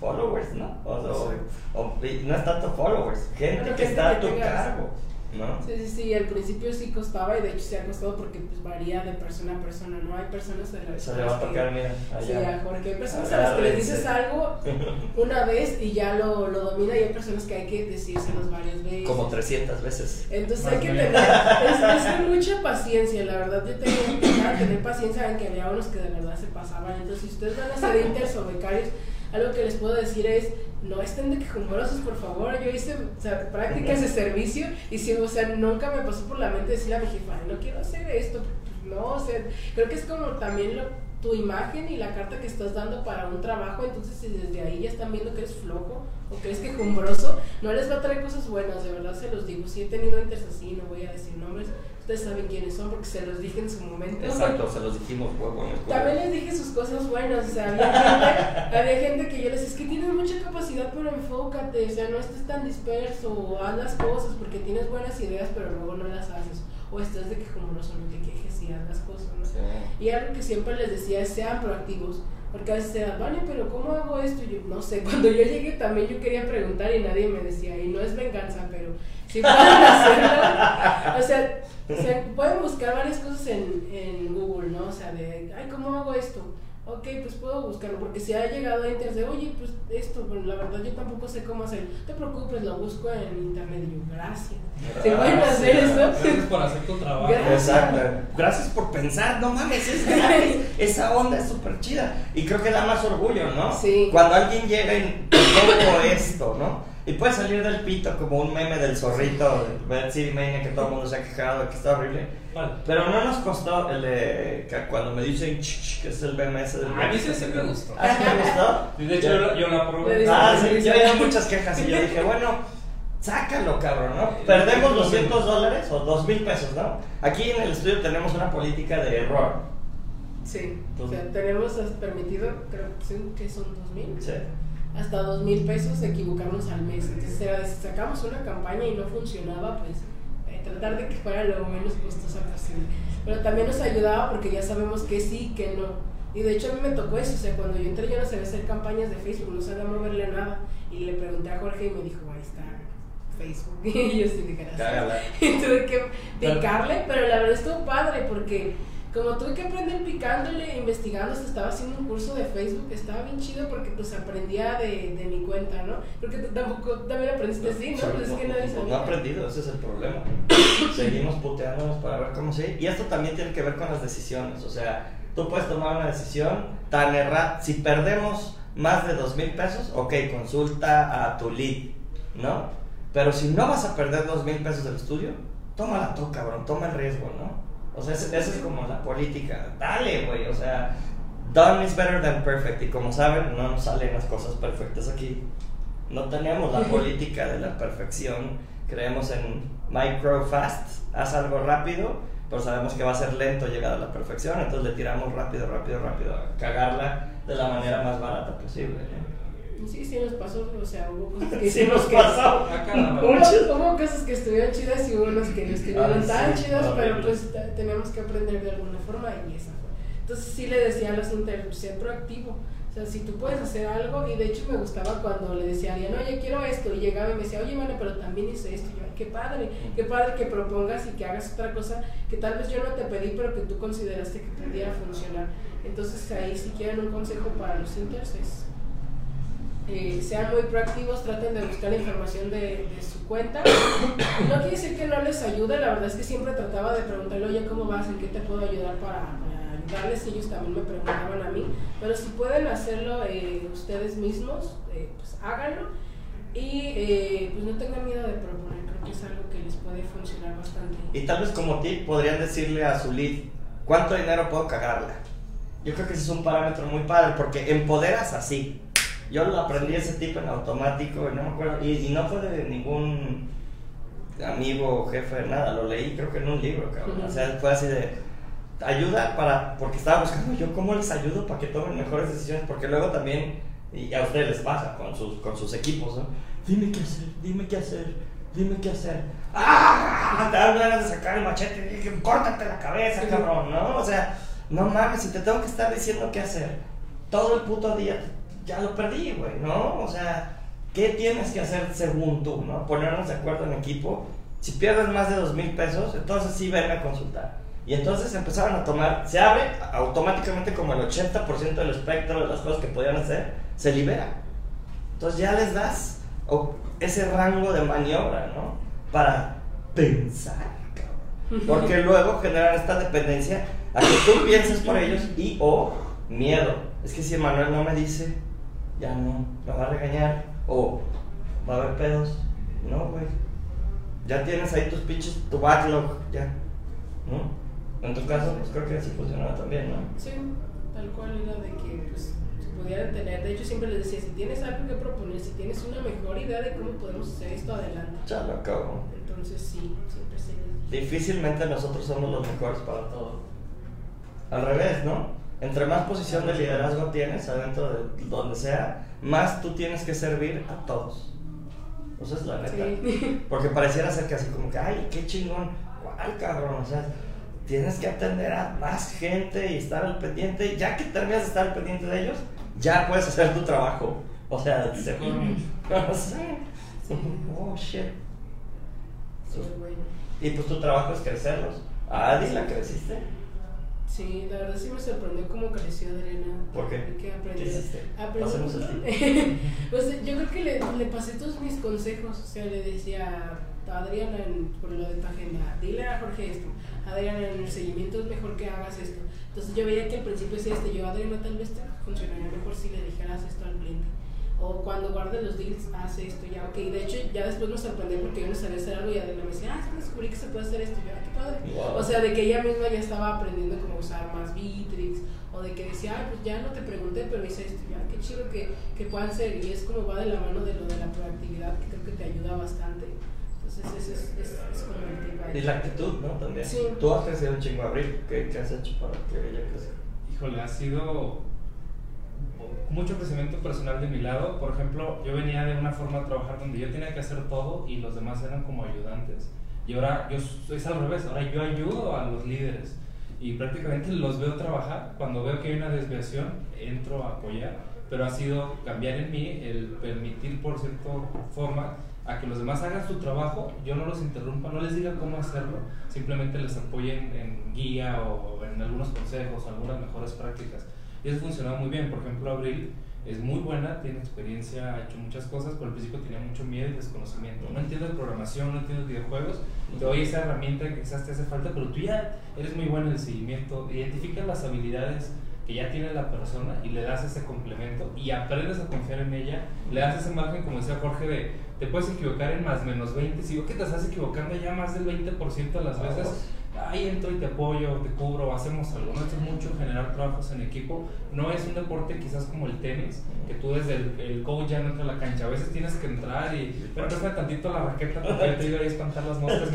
Speaker 2: followers, ¿no? O, o- o- no es tanto followers, gente que
Speaker 3: gente
Speaker 2: está a tu cargo, ¿no?
Speaker 3: Sí, sí, sí, al principio sí costaba y de hecho sí ha costado porque pues varía de persona a persona, ¿no? Hay personas de las
Speaker 2: Eso le va a tocar, mira,
Speaker 3: Sí,
Speaker 2: allá.
Speaker 3: a Jorge. Hay personas a las que les dices algo [LAUGHS] una vez y ya lo, lo domina y hay personas que hay que decírselos varias veces.
Speaker 2: Como 300 veces.
Speaker 3: Entonces
Speaker 1: Más
Speaker 3: hay que tener es, [LAUGHS] mucha paciencia, la verdad. Yo tenía que a tener paciencia en que había unos que de verdad se pasaban. Entonces, si ustedes van a ser [LAUGHS] inters o becarios, algo que les puedo decir es: no estén de quejumbrosos, por favor. Yo hice o sea, prácticas de servicio y si, o sea, nunca me pasó por la mente decirle a mi jefa, "Ay, no quiero hacer esto. No, o sea, creo que es como también lo, tu imagen y la carta que estás dando para un trabajo. Entonces, si desde ahí ya están viendo que eres flojo o que eres quejumbroso, no les va a traer cosas buenas, de verdad se los digo. Si he tenido inters así, no voy a decir nombres, ustedes saben quiénes son porque se los dije en su momento.
Speaker 2: Exacto, se los dijimos, huevo.
Speaker 3: También les dije sus cosas buenas, o sea, había gente, había gente que yo les decía, es que tienes mucha capacidad, pero enfócate, o sea, no estés tan disperso, o haz las cosas porque tienes buenas ideas, pero luego no las haces, o estás de quejumbroso, no te quejes y haz las cosas, ¿no?
Speaker 2: Sí.
Speaker 3: Y algo que siempre les decía es sean proactivos. Porque a veces era, vale, pero ¿cómo hago esto? Y yo, no sé, [LAUGHS] cuando yo llegué también yo quería preguntar y nadie me decía, y no es venganza, pero si pueden [LAUGHS] hacerlo. O sea, o sea, pueden buscar varias cosas en, en Google, ¿no? O sea, de, ay, ¿cómo hago esto? Ok, pues puedo buscarlo, porque si ha llegado a internet, de, oye, pues esto, bueno, la verdad yo tampoco sé cómo hacerlo, no te preocupes, lo busco en internet y yo, gracias. ¿Se pueden hacer eso?
Speaker 1: Gracias por hacer tu trabajo.
Speaker 3: Gracias.
Speaker 2: Exacto. Gracias por pensar, no mames, es gratis. [LAUGHS] Esa onda es súper chida. Y creo que da más orgullo, ¿no?
Speaker 3: Sí.
Speaker 2: Cuando alguien llega y todo esto, ¿no? Y puede salir del pito como un meme del zorrito de Red City Mania que todo el mundo se ha quejado que está horrible.
Speaker 1: Vale.
Speaker 2: Pero no nos costó el de que cuando me dicen ch, ch, que es el BMS del
Speaker 1: A mí sí sí me gustó.
Speaker 2: ¿Ah, sí me gustó?
Speaker 1: Y de hecho yo, lo- yo la probé.
Speaker 2: Ah, sí, yo había muchas quejas y yo dije, bueno, sácalo, cabrón, ¿no? Perdemos 200 dólares o 2 mil pesos, ¿no? Aquí en el estudio tenemos una política de error.
Speaker 3: Sí, o sea, tenemos permitido, creo que son, que son dos mil,
Speaker 2: Sí.
Speaker 3: Hasta dos mil pesos equivocarnos al mes. Entonces era de, si sacamos una campaña y no funcionaba, pues eh, tratar de que fuera lo menos costosa posible. Pero también nos ayudaba porque ya sabemos que sí, que no. Y de hecho a mí me tocó eso, o sea, cuando yo entré yo no sabía hacer campañas de Facebook, no sabía moverle nada. Y le pregunté a Jorge y me dijo, ahí está Facebook. [LAUGHS] Y yo sí dije, gracias. [LAUGHS] Tuve que picarle, pero la verdad estuvo padre porque como tuve que aprender picándole, investigando, hasta estaba haciendo un curso de Facebook, estaba bien chido porque pues aprendía de, de mi cuenta, ¿no? Porque tú tampoco también aprendiste así, ¿no? Pues es que nadie
Speaker 2: No
Speaker 3: sabía.
Speaker 2: aprendido, ese es el problema. [COUGHS] Seguimos puteándonos para ver cómo se. Y esto también tiene que ver con las decisiones. O sea, tú puedes tomar una decisión tan errada. Si perdemos más de dos mil pesos, ok, consulta a tu lead, ¿no? Pero si no vas a perder dos mil pesos del estudio, tómala tú, cabrón, toma el riesgo, ¿no? O sea, esa esa es como la política. Dale, güey, o sea, done is better than perfect. Y como saben, no nos salen las cosas perfectas aquí. No tenemos la [LAUGHS] política de la perfección. Creemos en micro fast, haz algo rápido, pero sabemos que va a ser lento llegar a la perfección, entonces le tiramos rápido, rápido, rápido, a cagarla de la manera más barata posible.
Speaker 3: Sí, sí nos pasó, o sea, hubo cosas que [LAUGHS]
Speaker 2: Sí nos
Speaker 3: que...
Speaker 2: pasó.
Speaker 3: Hubo, hubo cosas que estuvieron chidas y hubo unas que no estuvieron
Speaker 2: Ah,
Speaker 3: tan
Speaker 2: sí,
Speaker 3: chidas, pero pues teníamos que aprender de alguna forma y esa fue. Entonces sí le decía a los inter, ser proactivo. O sea, si tú puedes hacer algo, y de hecho me gustaba cuando le decía a alguien, oye, quiero esto, y llegaba y me decía, oye, bueno, pero también hice esto. Y yo, "Ay, qué padre, qué padre que propongas y que hagas otra cosa que tal vez yo no te pedí, pero que tú consideraste que pudiera funcionar. Entonces ahí si quieren un consejo para los inters es eh, sean muy proactivos, traten de buscar información de, de su cuenta. No quiere decir que no les ayude, la verdad es que siempre trataba de preguntarle, oye, ¿cómo vas? ¿En qué te puedo ayudar para, para ayudarles? Ellos también me preguntaban a mí. Pero si pueden hacerlo eh, ustedes mismos, eh, pues háganlo. Y eh, pues no tengan miedo de proponer, creo que es algo que les puede funcionar bastante.
Speaker 2: Y tal vez como tip podrían decirle a su lead, ¿cuánto dinero puedo cagarla? Yo creo que ese es un parámetro muy padre porque empoderas así. Yo lo aprendí ese tipo en automático, no me acuerdo, y, y no fue de ningún amigo o jefe, nada, lo leí creo que en un libro, cabrón. O sea, fue así de ayuda para, porque estaba buscando yo cómo les ayudo para que tomen mejores decisiones, porque luego también, y a ustedes les pasa con sus, con sus equipos, ¿no? Dime qué hacer, dime qué hacer, dime qué hacer. ¡Ah! Te dan ganas de sacar el machete y dije, córtate la cabeza, cabrón, ¿no? O sea, no mames, si te tengo que estar diciendo qué hacer todo el puto día, ya lo perdí, güey, ¿no? O sea, ¿qué tienes que hacer según tú, ¿no? Ponernos de acuerdo en equipo. Si pierdes más de dos mil pesos, entonces sí ven a consultar. Y entonces empezaron a tomar, se abre automáticamente como el 80% del espectro de las cosas que podían hacer, se libera. Entonces ya les das ese rango de maniobra, ¿no? Para pensar, cabrón. [LAUGHS] Porque luego generan esta dependencia a que tú pienses por ellos y o miedo. Es que si Manuel no me dice, ya no, me va a regañar o va a haber pedos. No, güey. Ya tienes ahí tus pinches, tu backlog, ya. ¿No? En tu caso, pues creo que así funcionaba también, ¿no?
Speaker 3: Sí, tal cual era de que pues, se pudieran tener. De hecho, siempre les decía: si tienes algo que proponer, si tienes una mejor idea de cómo podemos hacer esto adelante.
Speaker 2: Ya lo acabo.
Speaker 3: Entonces, sí, siempre se les.
Speaker 2: Difícilmente nosotros somos los mejores para todo. Al revés, ¿no? Entre más posición de liderazgo tienes adentro de donde sea, más tú tienes que servir a todos. O sea, es la neta.
Speaker 3: Sí. [LAUGHS]
Speaker 2: Porque pareciera ser que así como que, ay, qué chingón. ¿Cuál cabrón? O sea, tienes que atender a más gente y estar al pendiente. Ya que terminas de estar al pendiente de ellos, ya puedes hacer tu trabajo. O sea, se no [LAUGHS] sé. Oh, shit.
Speaker 3: bueno.
Speaker 2: Y pues tu trabajo es crecerlos. Ah, Adi, ¿la creciste?
Speaker 3: Sí, la verdad sí me sorprendió cómo creció Adriana.
Speaker 2: ¿Por qué?
Speaker 3: ¿Qué
Speaker 2: ¿Qué hiciste? [LAUGHS]
Speaker 3: Pues yo creo que le, le, pasé todos mis consejos. O sea, le decía a Adriana en, por lo de tu agenda, dile a Jorge esto. Adriana, en el seguimiento es mejor que hagas esto. Entonces yo veía que al principio decía este, yo Adriana tal vez te funcionaría mejor si le dijeras esto al cliente o cuando guarde los deals, hace esto, ya, ok. De hecho, ya después me sorprendí porque yo no sabía hacer algo y Adela me decía, ah, sí, descubrí que se puede hacer esto, y yo, ah, qué padre. O sea, de que ella misma ya estaba aprendiendo cómo usar más Bitrix, o de que decía, ah, pues ya no te pregunté, pero hice esto, ya, qué chido que, que puedan ser. Y es como va de la mano de lo de la proactividad, que creo que te ayuda bastante. Entonces, eso es, es, es como el tip
Speaker 2: Y la actitud, ¿no? También.
Speaker 3: Sí.
Speaker 2: Tú has crecido un chingo abril, ¿qué, qué has hecho para que ella crezca?
Speaker 1: Híjole, ha sido mucho crecimiento personal de mi lado. Por ejemplo, yo venía de una forma de trabajar donde yo tenía que hacer todo y los demás eran como ayudantes. Y ahora yo es al revés, ahora yo ayudo a los líderes y prácticamente los veo trabajar. Cuando veo que hay una desviación, entro a apoyar, pero ha sido cambiar en mí el permitir por cierta forma a que los demás hagan su trabajo, yo no los interrumpa, no les diga cómo hacerlo, simplemente les apoye en, en guía o en algunos consejos, algunas mejores prácticas y eso funcionado muy bien. Por ejemplo, Abril es muy buena, tiene experiencia, ha hecho muchas cosas, pero al principio tenía mucho miedo y desconocimiento. No entiendo de programación, no entiendo de videojuegos, te doy esa herramienta que quizás te hace falta, pero tú ya eres muy bueno en el seguimiento, identificas las habilidades que ya tiene la persona y le das ese complemento y aprendes a confiar en ella, le das ese margen, como decía Jorge, de te puedes equivocar en más menos 20, si veo que te estás equivocando ya más del 20% de las veces, ahí entro y te apoyo, te cubro, hacemos algo. No es mucho generar trabajos en equipo. No es un deporte quizás como el tenis, que tú desde el, el coach ya no entra a la cancha. A veces tienes que entrar y, pero préstame tantito la raqueta porque te digo ahí espantar las moscas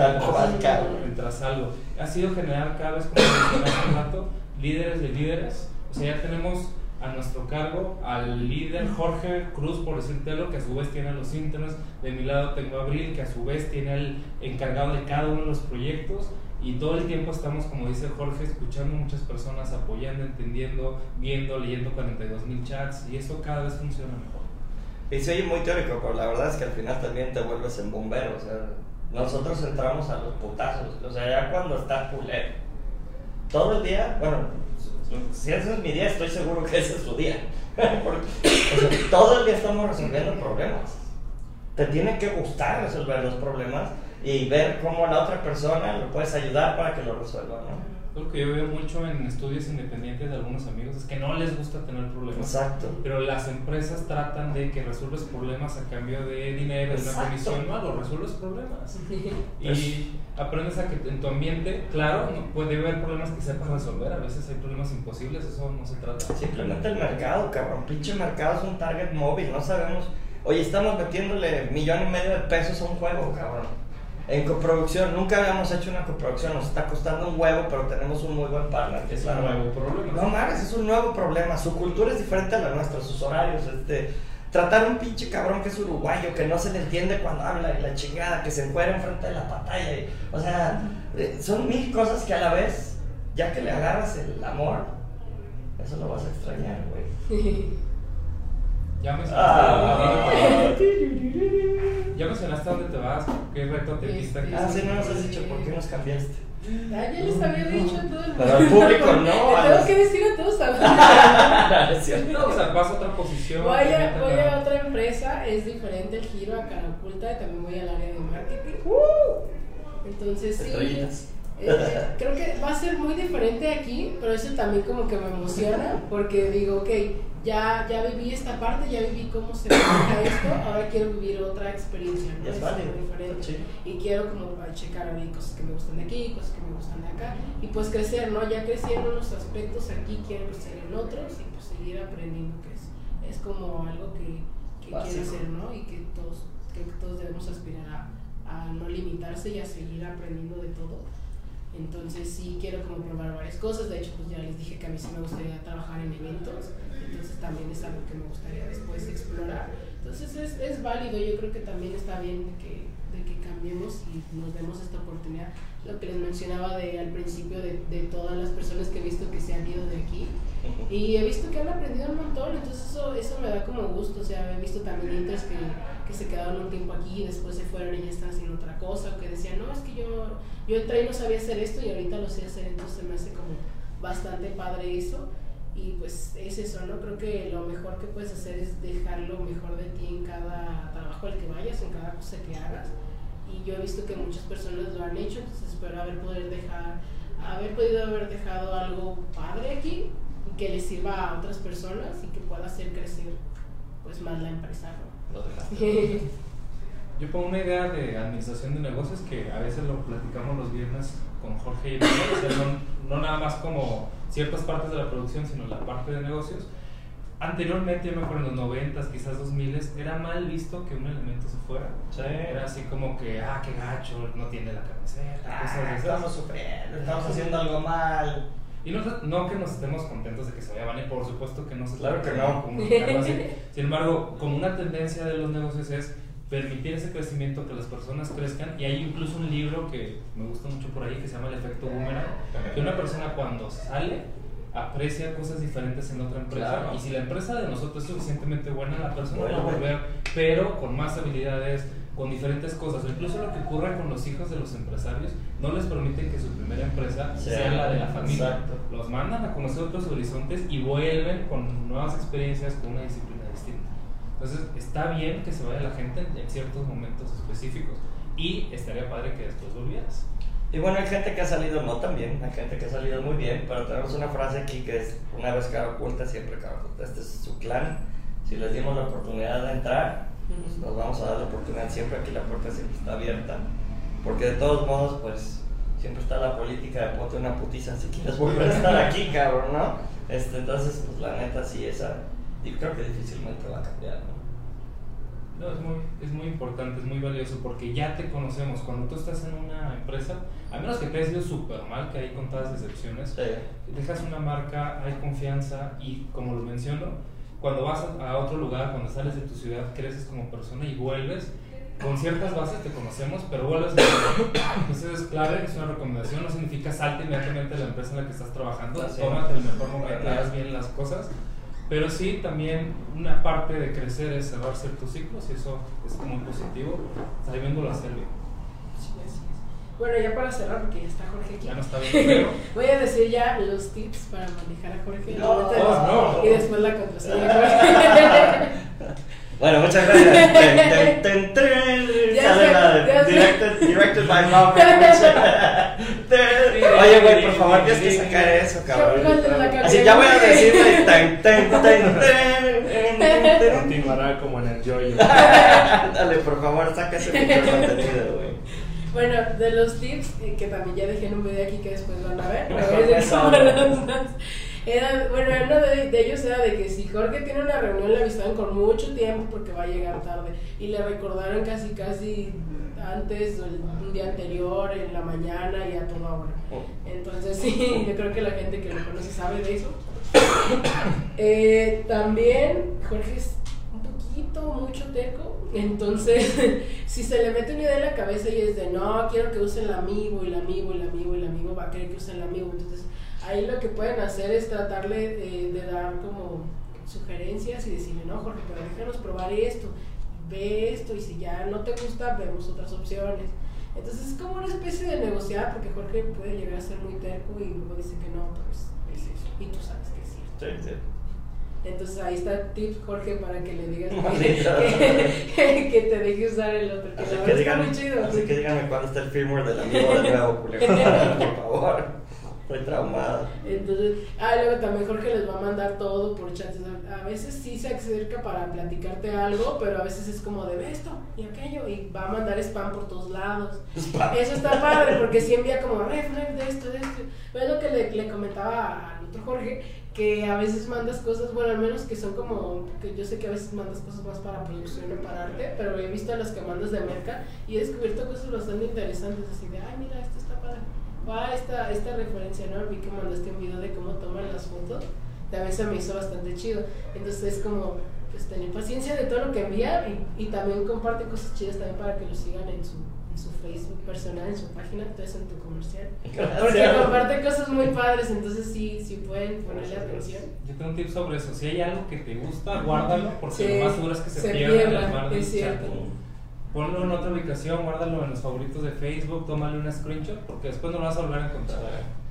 Speaker 1: mientras algo. Ha sido generar cada vez, como hace un rato, líderes de líderes. O sea, ya tenemos a nuestro cargo al líder Jorge Cruz, por decírtelo, que a su vez tiene los internos. De mi lado tengo a Abril, que a su vez tiene el encargado de cada uno de los proyectos y todo el tiempo estamos, como dice Jorge, escuchando muchas personas, apoyando, entendiendo, viendo, leyendo 42 mil chats y eso cada vez funciona mejor.
Speaker 2: Y se oye muy teórico, pero la verdad es que al final también te vuelves en bombero. O sea, nosotros entramos a los putazos. O sea, ya cuando está pulero, todo el día, bueno, si ese es mi día, estoy seguro que ese es su día. [LAUGHS] Porque, todo el día estamos resolviendo problemas. Te tiene que gustar resolver los problemas y ver cómo la otra persona lo puedes ayudar para que lo resuelva, ¿no?
Speaker 1: Lo que yo veo mucho en estudios independientes de algunos amigos es que no les gusta tener problemas.
Speaker 2: Exacto.
Speaker 1: Pero las empresas tratan de que resuelves problemas a cambio de dinero, de una comisión. No, lo resuelves problemas. y aprendes a que en tu ambiente, claro, no puede haber problemas que sepas resolver. A veces hay problemas imposibles, eso no se trata.
Speaker 2: Simplemente el mercado, cabrón. Pinche mercado es un target móvil, no sabemos. Oye, estamos metiéndole millón y medio de pesos a un juego, cabrón en coproducción, nunca habíamos hecho una coproducción, nos está costando un huevo, pero tenemos un muy buen partner.
Speaker 1: es un nuevo problema.
Speaker 2: No mames, es un nuevo problema. Su cultura es diferente a la nuestra, sus horarios, este. Tratar a un pinche cabrón que es uruguayo, que no se le entiende cuando habla y la chingada, que se encuentra enfrente de la pantalla. o sea, eh, son mil cosas que a la vez, ya que le agarras el amor, eso lo vas a extrañar, güey. [LAUGHS]
Speaker 1: ya me ah. [LAUGHS] Ya mencionaste dónde te vas, qué reto te viste
Speaker 2: aquí. Ah, sí, no nos has dicho por qué nos cambiaste.
Speaker 3: Ah, ya les había dicho a todo el mundo.
Speaker 2: Pero al público no. [LAUGHS]
Speaker 3: Tengo que decir a todos a [LAUGHS]
Speaker 1: No, o sea, vas a otra posición.
Speaker 3: Voy a, voy a otra empresa, es diferente el giro a cara oculta y también voy al área de marketing. Uh. Entonces sí. Eh, creo que va a ser muy diferente aquí, pero eso también como que me emociona porque digo, ok, ya, ya viví esta parte, ya viví cómo se maneja esto, ahora quiero vivir otra experiencia, ¿no?
Speaker 2: Es, diferente.
Speaker 3: Y quiero como checar a mí cosas que me gustan de aquí, cosas que me gustan de acá, y pues crecer, ¿no? Ya crecí en unos aspectos aquí, quiero crecer en otros y pues seguir aprendiendo, que es, es como algo que, que quiero hacer, ¿no? Y que todos, que todos debemos aspirar a, a no limitarse y a seguir aprendiendo de todo entonces sí quiero como probar varias cosas. De hecho, pues ya les dije que a mí sí me gustaría trabajar en eventos. Entonces también es algo que me gustaría después explorar. Entonces es, es válido. Yo creo que también está bien que de que cambiemos y nos demos esta oportunidad. Lo que les mencionaba de, al principio de, de todas las personas que he visto que se han ido de aquí. Y he visto que han aprendido un montón, entonces eso, eso me da como gusto. O sea, he visto también intros que, que se quedaron un tiempo aquí y después se fueron y ya están haciendo otra cosa, o que decían, no, es que yo, yo entré y no sabía hacer esto y ahorita lo sé hacer, entonces me hace como bastante padre eso. Y pues es eso, ¿no? Creo que lo mejor que puedes hacer es dejar lo mejor de ti en cada trabajo al que vayas, en cada cosa que hagas. Y yo he visto que muchas personas lo han hecho, entonces espero haber, poder dejar, haber podido haber dejado algo padre aquí y que le sirva a otras personas y que pueda hacer crecer pues más la empresa, ¿no?
Speaker 2: Lo dejaste. [LAUGHS]
Speaker 1: Yo pongo una idea de administración de negocios que a veces lo platicamos los viernes con Jorge y yo, o sea, no, no nada más como ciertas partes de la producción, sino la parte de negocios. Anteriormente, yo me acuerdo en los 90, quizás 2000, era mal visto que un elemento se fuera.
Speaker 2: Sí.
Speaker 1: Era así como que, ah, qué gacho, no tiene la camiseta,
Speaker 2: Ah,
Speaker 1: cosas de
Speaker 2: estamos sufriendo, estamos haciendo algo mal.
Speaker 1: Y no, no que nos estemos contentos de que se vaya Vani, por supuesto que no se
Speaker 2: Claro que no.
Speaker 1: así. Sin embargo, como una tendencia de los negocios es permitir ese crecimiento, que las personas crezcan. Y hay incluso un libro que me gusta mucho por ahí que se llama El efecto boomerang, que una persona cuando sale aprecia cosas diferentes en otra empresa
Speaker 2: Claro.
Speaker 1: y si la empresa de nosotros es suficientemente buena, la persona va a volver, pero con más habilidades, con diferentes cosas. O incluso lo que ocurre con los hijos de los empresarios, no les permiten que su primera empresa
Speaker 2: Sí.
Speaker 1: sea la de la familia.
Speaker 2: Exacto.
Speaker 1: Los mandan a conocer otros horizontes y vuelven con nuevas experiencias, con una disciplina. Entonces, está bien que se vaya la gente en ciertos momentos específicos y estaría padre que después volvieras.
Speaker 2: Y bueno, hay gente que ha salido no tan bien, hay gente que ha salido muy bien, pero tenemos una frase aquí que es, una vez cara oculta, siempre cara oculta. Este es su clan. Si les dimos la oportunidad de entrar, pues nos vamos a dar la oportunidad siempre. Aquí la puerta siempre está abierta. Porque de todos modos, pues, siempre está la política de ponte una putiza si quieres volver a estar aquí, cabrón, ¿no? Este, entonces, pues la neta sí, esa, y creo que difícilmente va a cambiar, ¿no?
Speaker 1: No, es muy, es muy importante, es muy valioso porque ya te conocemos. Cuando tú estás en una empresa, a menos que te haya sido súper mal, que hay contadas excepciones,
Speaker 2: Sí.
Speaker 1: dejas una marca, hay confianza y como lo menciono, cuando vas a, a otro lugar, cuando sales de tu ciudad, creces como persona y vuelves. Con ciertas bases te conocemos, pero vuelves nuevo. Entonces es clave, es una recomendación, no significa salte inmediatamente de la empresa en la que estás trabajando, tómate el mejor momento, haz bien las cosas. Pero sí, también una parte de crecer es cerrar ciertos ciclos y eso es muy positivo, sabiéndolo hacer bien.
Speaker 3: Sí, así es. Bueno, ya para cerrar, porque ya está Jorge aquí.
Speaker 1: Ya no está bien, [LAUGHS] pero
Speaker 3: Voy a decir ya los tips para manejar a Jorge.
Speaker 2: No,
Speaker 1: no.
Speaker 3: Y después la contraseña. [LAUGHS] [LAUGHS]
Speaker 2: Bueno, muchas gracias. Directed, directed by. [LAUGHS] Oye, güey, por favor, tienes que sacar eso, cabrón. Así ya voy a decirle ten, ten, [LAUGHS] ten,
Speaker 1: continuará como en el yoyo. [LAUGHS]
Speaker 2: Dale, por favor, saca ese pinche contenido, güey.
Speaker 3: Bueno, de los tips, eh, que también ya dejé en un video aquí que después van a ver, pero es de era, bueno, uno de, de ellos era de que si Jorge tiene una reunión le avisaban con mucho tiempo porque va a llegar tarde y le recordaron casi casi antes el- un día anterior, en la mañana y a toda hora. Entonces sí, [LAUGHS] yo creo que la gente que lo conoce sabe de eso. [COUGHS] Eh, también Jorge es un poquito, mucho teco, entonces [LAUGHS] si se le mete una idea en la cabeza y es de no, quiero que usen el amigo, el amigo, el amigo, el amigo, va a querer que usen el amigo. Entonces ahí lo que pueden hacer es tratarle de, de dar como sugerencias y decirle, no, Jorge, pero déjanos probar esto, ve esto y si ya no te gusta, vemos otras opciones. Entonces es como una especie de negociar porque Jorge puede llegar a ser muy terco y luego dice que no, pero es, es eso. Y tú sabes que es cierto.
Speaker 2: Sí, sí.
Speaker 3: Entonces ahí está el tip, Jorge, para que le digas [LAUGHS] que,
Speaker 2: Maldita.
Speaker 3: que- que te deje usar el otro, que
Speaker 2: Así que, díganme,
Speaker 3: muy chido.
Speaker 2: así que díganme cuándo está el firmware del amigo de nuevo. [LAUGHS] Por favor. Estoy traumado.
Speaker 3: Entonces, ah, luego también Jorge les va a mandar todo por chats. A veces sí se acerca para platicarte algo, pero a veces es como de "Ve esto y aquello y va a mandar spam por todos lados.
Speaker 2: Spam.
Speaker 3: Eso está padre porque sí envía como ref, ref de esto, de esto. Es lo que le, le comentaba al otro Jorge, que a veces mandas cosas, bueno, al menos que son como, que yo sé que a veces mandas cosas más para producción o para arte, pero he visto las que mandas de merca y he descubierto cosas bastante interesantes, así de, ay, mira, esto está padre. Ah, esta, esta referencia, ¿no? Vi que mandaste un video de cómo toman las fotos. También se me hizo bastante chido. Entonces es como, pues tener paciencia de todo lo que envía y, y también comparte cosas chidas también para que lo sigan en su, en su Facebook personal, en su página, entonces en tu comercial. Porque comparte cosas muy padres, entonces sí, sí pueden ponerle atención.
Speaker 1: Yo tengo un tip sobre eso. Si hay algo que te gusta, guárdalo, porque
Speaker 3: Sí,
Speaker 1: lo más seguro es que se,
Speaker 3: se
Speaker 1: pierda
Speaker 3: es cierto.
Speaker 1: Ponlo en otra ubicación, guárdalo en los favoritos de Facebook, tómale una screenshot, porque después no lo vas a volver a encontrar.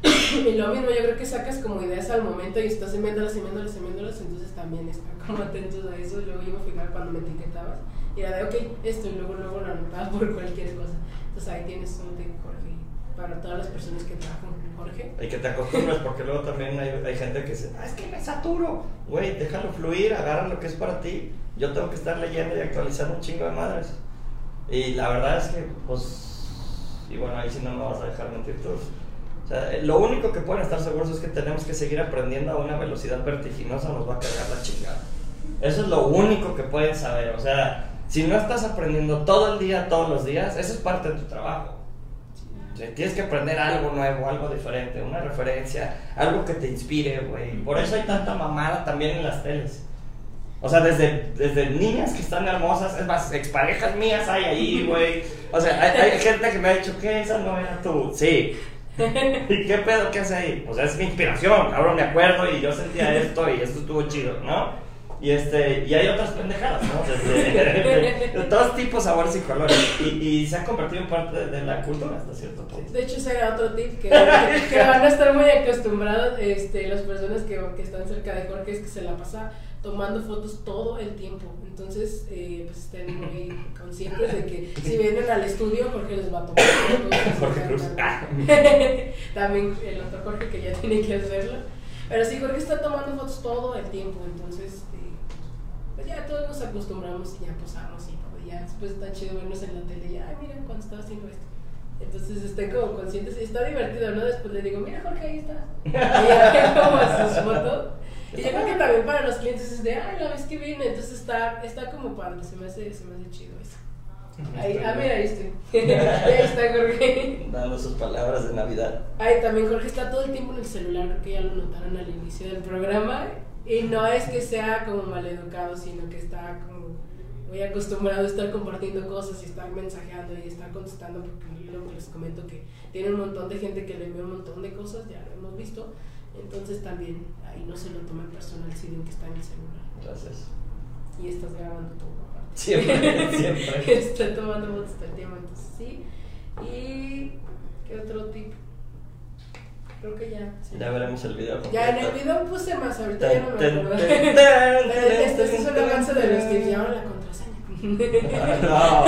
Speaker 1: [COUGHS]
Speaker 3: Y lo mismo, yo creo que sacas como ideas al momento y estás enviándolas, enviándolas, enviándolas, entonces también están como atentos a eso. Luego yo me fijaba cuando me etiquetabas y era de, ok, esto, y luego, luego lo anotaba [LAUGHS] por cualquier cosa. Entonces ahí tienes un tip, Jorge, para todas las personas que trabajan con Jorge.
Speaker 2: Y que te acostumbres, porque luego también hay, hay gente que dice, ah, es que me saturo. Güey, déjalo fluir, agarra lo que es para ti. Yo tengo que estar leyendo y actualizando un chingo de madres. Y la verdad es que, pues, y bueno, ahí sí no me vas a dejar mentir todos. O sea, lo único que pueden estar seguros es que tenemos que seguir aprendiendo a una velocidad vertiginosa, nos va a cargar la chingada. Eso es lo único que pueden saber. O sea, si no estás aprendiendo todo el día, todos los días, eso es parte de tu trabajo. O sea, tienes que aprender algo nuevo, algo diferente, una referencia, algo que te inspire, güey. Por eso hay tanta mamada también en las teles. O sea, desde, desde niñas que están hermosas, es más, exparejas mías hay ahí, güey. O sea, hay, hay gente que me ha dicho que esa no era tú. Sí. [LAUGHS] ¿Y qué pedo que hace ahí? O sea, es mi inspiración, ahora me acuerdo y yo sentía esto y esto estuvo chido, ¿no? Y, este, y hay otras pendejadas, ¿no? Desde- de, [LAUGHS] de todos tipos, sabores y colores. Y, y se ha convertido en parte de, de la cultura hasta cierto punto.
Speaker 3: De hecho, ese era otro tip [LAUGHS] que, que van a estar muy acostumbrados este, las personas que, que están cerca de Jorge, es que se la pasa tomando fotos todo el tiempo. Entonces, eh, pues estén muy conscientes de que si vienen al estudio, Jorge les va a tomar fotos. [COUGHS]
Speaker 2: Jorge Cruz. [LAUGHS]
Speaker 3: También el otro Jorge que ya tiene que hacerlo. Pero sí, Jorge está tomando fotos todo el tiempo. Entonces, eh, pues ya todos nos acostumbramos y ya posamos y todo. Ya después está chido vernos en la tele y, ay, miren cuando estaba haciendo esto. Entonces estén como conscientes y está divertido, ¿no? Después le digo, mira Jorge, ahí está. [LAUGHS] Y ya como sus fotos. Y yo creo que también para los clientes es de, ay, la vez que vine, entonces está, está como padre, se me hace, se me hace chido eso. Ahí, ah, mira, ahí estoy. [LAUGHS] ahí está Jorge.
Speaker 2: Dando sus palabras de Navidad.
Speaker 3: Ay, también Jorge está todo el tiempo en el celular, creo que ya lo notaron al inicio del programa. Y no es que sea como maleducado, sino que está como muy acostumbrado a estar compartiendo cosas y estar mensajeando y estar contestando, porque que les comento que tiene un montón de gente que le envía un montón de cosas, ya lo hemos visto. Entonces también ahí no se lo tomen personal si ven que está en el celular.
Speaker 2: Gracias.
Speaker 3: Y estás grabando todo aparte.
Speaker 2: Siempre, siempre. [LAUGHS]
Speaker 3: Está tomando fotos todo el tiempo, entonces sí. Y ¿qué otro tip? Creo que ya. sí.
Speaker 2: Ya veremos el video.
Speaker 3: Ya en el video puse más, ahorita ya no me
Speaker 2: Ten,
Speaker 3: acuerdo.
Speaker 2: ten, [LAUGHS] ten, ten,
Speaker 3: Este este es un
Speaker 2: ten,
Speaker 3: avance de los
Speaker 2: ten.
Speaker 3: tips, y ahora la contraseña. [LAUGHS]
Speaker 2: No.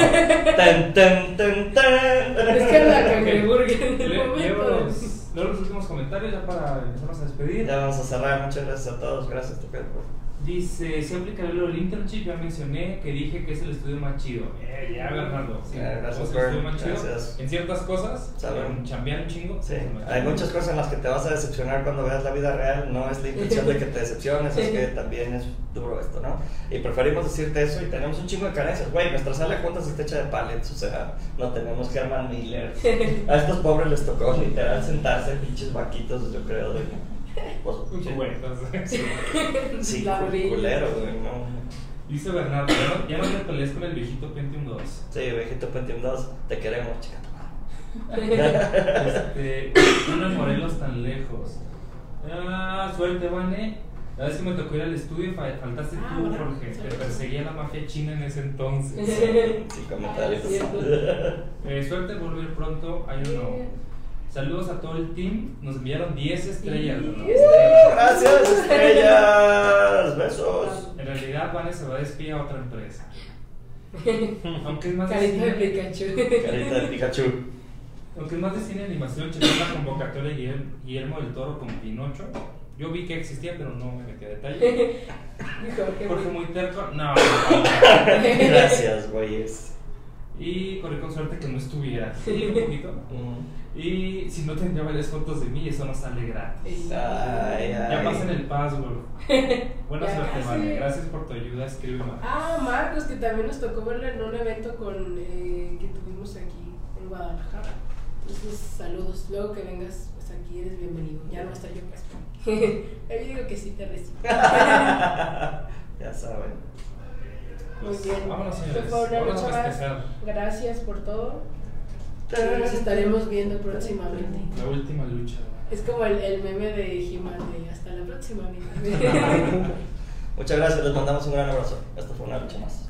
Speaker 2: Ten, ten, ten, ten.
Speaker 3: Es que la cangreburger en el momento.
Speaker 1: Leo los últimos comentarios ya para empezarnos a despedir.
Speaker 2: Ya vamos a cerrar. Muchas gracias a todos. Gracias, Tocayo.
Speaker 1: Dice, si aplicaré lo del internship, ya mencioné que dije que es el estudio más chido. Eh, ya, Bernardo. Sí,
Speaker 2: gracias,
Speaker 1: es el estudio más chido.
Speaker 2: gracias.
Speaker 1: En ciertas cosas,
Speaker 2: Saben.
Speaker 1: en chambear un chingo.
Speaker 2: Sí,
Speaker 1: es el más
Speaker 2: hay muchas cosas en las que te vas a decepcionar cuando veas la vida real. No es la intención de que te decepciones, es que también es duro esto, ¿no? Y preferimos decirte eso y tenemos un chingo de carencias. Güey, nuestra sala de juntas está hecha de pallets, o sea, no tenemos Herman Miller. [LAUGHS] A estos pobres les tocó literal sentarse, pinches vaquitos, yo creo. De, pues,
Speaker 1: güey, [LAUGHS]
Speaker 2: sí,
Speaker 3: La
Speaker 2: culero, güey, no.
Speaker 1: Dice Bernardo, ya no, ya no te pelees con el viejito Pentium 2.
Speaker 2: Sí, viejito Pentium 2, te queremos, chica.
Speaker 1: Este, en Morelos tan lejos. Ah, suerte, Vane. La vez que me tocó ir al estudio, fa- faltaste
Speaker 3: Ah,
Speaker 1: tú,
Speaker 3: bueno,
Speaker 1: Jorge. Te perseguía la mafia china en ese entonces. [LAUGHS]
Speaker 2: Sí, comentarios.
Speaker 3: Ah. [LAUGHS]
Speaker 1: Eh, suerte, volver pronto. Hay uno. Saludos a todo el team. Nos enviaron 10 estrellas. ¿no?
Speaker 2: Gracias, estrellas. Besos.
Speaker 1: En realidad, Vane se va a despedir a otra empresa. [LAUGHS] Aunque es más de
Speaker 3: Carita de
Speaker 1: cine,
Speaker 3: Pikachu.
Speaker 2: Carita de Pikachu.
Speaker 1: aunque es más de cine animación, chequé la convocatoria de Guillermo, del Toro como Pinocho. Yo vi que existía, pero no me metí a detalle. [LAUGHS]
Speaker 3: Jorge,
Speaker 1: muy terco, [LAUGHS] no.
Speaker 2: Gracias, güeyes.
Speaker 1: Y corrí con suerte que no estuviera. Sí, un poquito. Y si no tendría varias fotos de mí, eso no sale gratis.
Speaker 2: Ay,
Speaker 1: Ya
Speaker 2: ay.
Speaker 1: pasen el password. [LAUGHS] Buena
Speaker 3: Ya
Speaker 1: suerte. Vane. Gracias por tu ayuda. Escribe más.
Speaker 3: Ah, Marcos, que también nos tocó verlo en un evento con, eh, que tuvimos aquí en Guadalajara. Entonces, saludos. Luego que vengas, pues aquí eres bienvenido. Ya no estar yo, pues. [LAUGHS] Yo digo que sí te recibo. [LAUGHS]
Speaker 2: Ya saben.
Speaker 3: Muy bien.
Speaker 1: Vámonos, señores.
Speaker 3: fue una
Speaker 1: Vámonos
Speaker 3: noche más. Gracias por todo. Nos estaremos viendo próximamente.
Speaker 1: La última lucha.
Speaker 3: Es como el, el meme de He-Man de hasta la próxima. vida". [LAUGHS]
Speaker 2: Muchas gracias, les mandamos un gran abrazo. Esto fue una lucha más.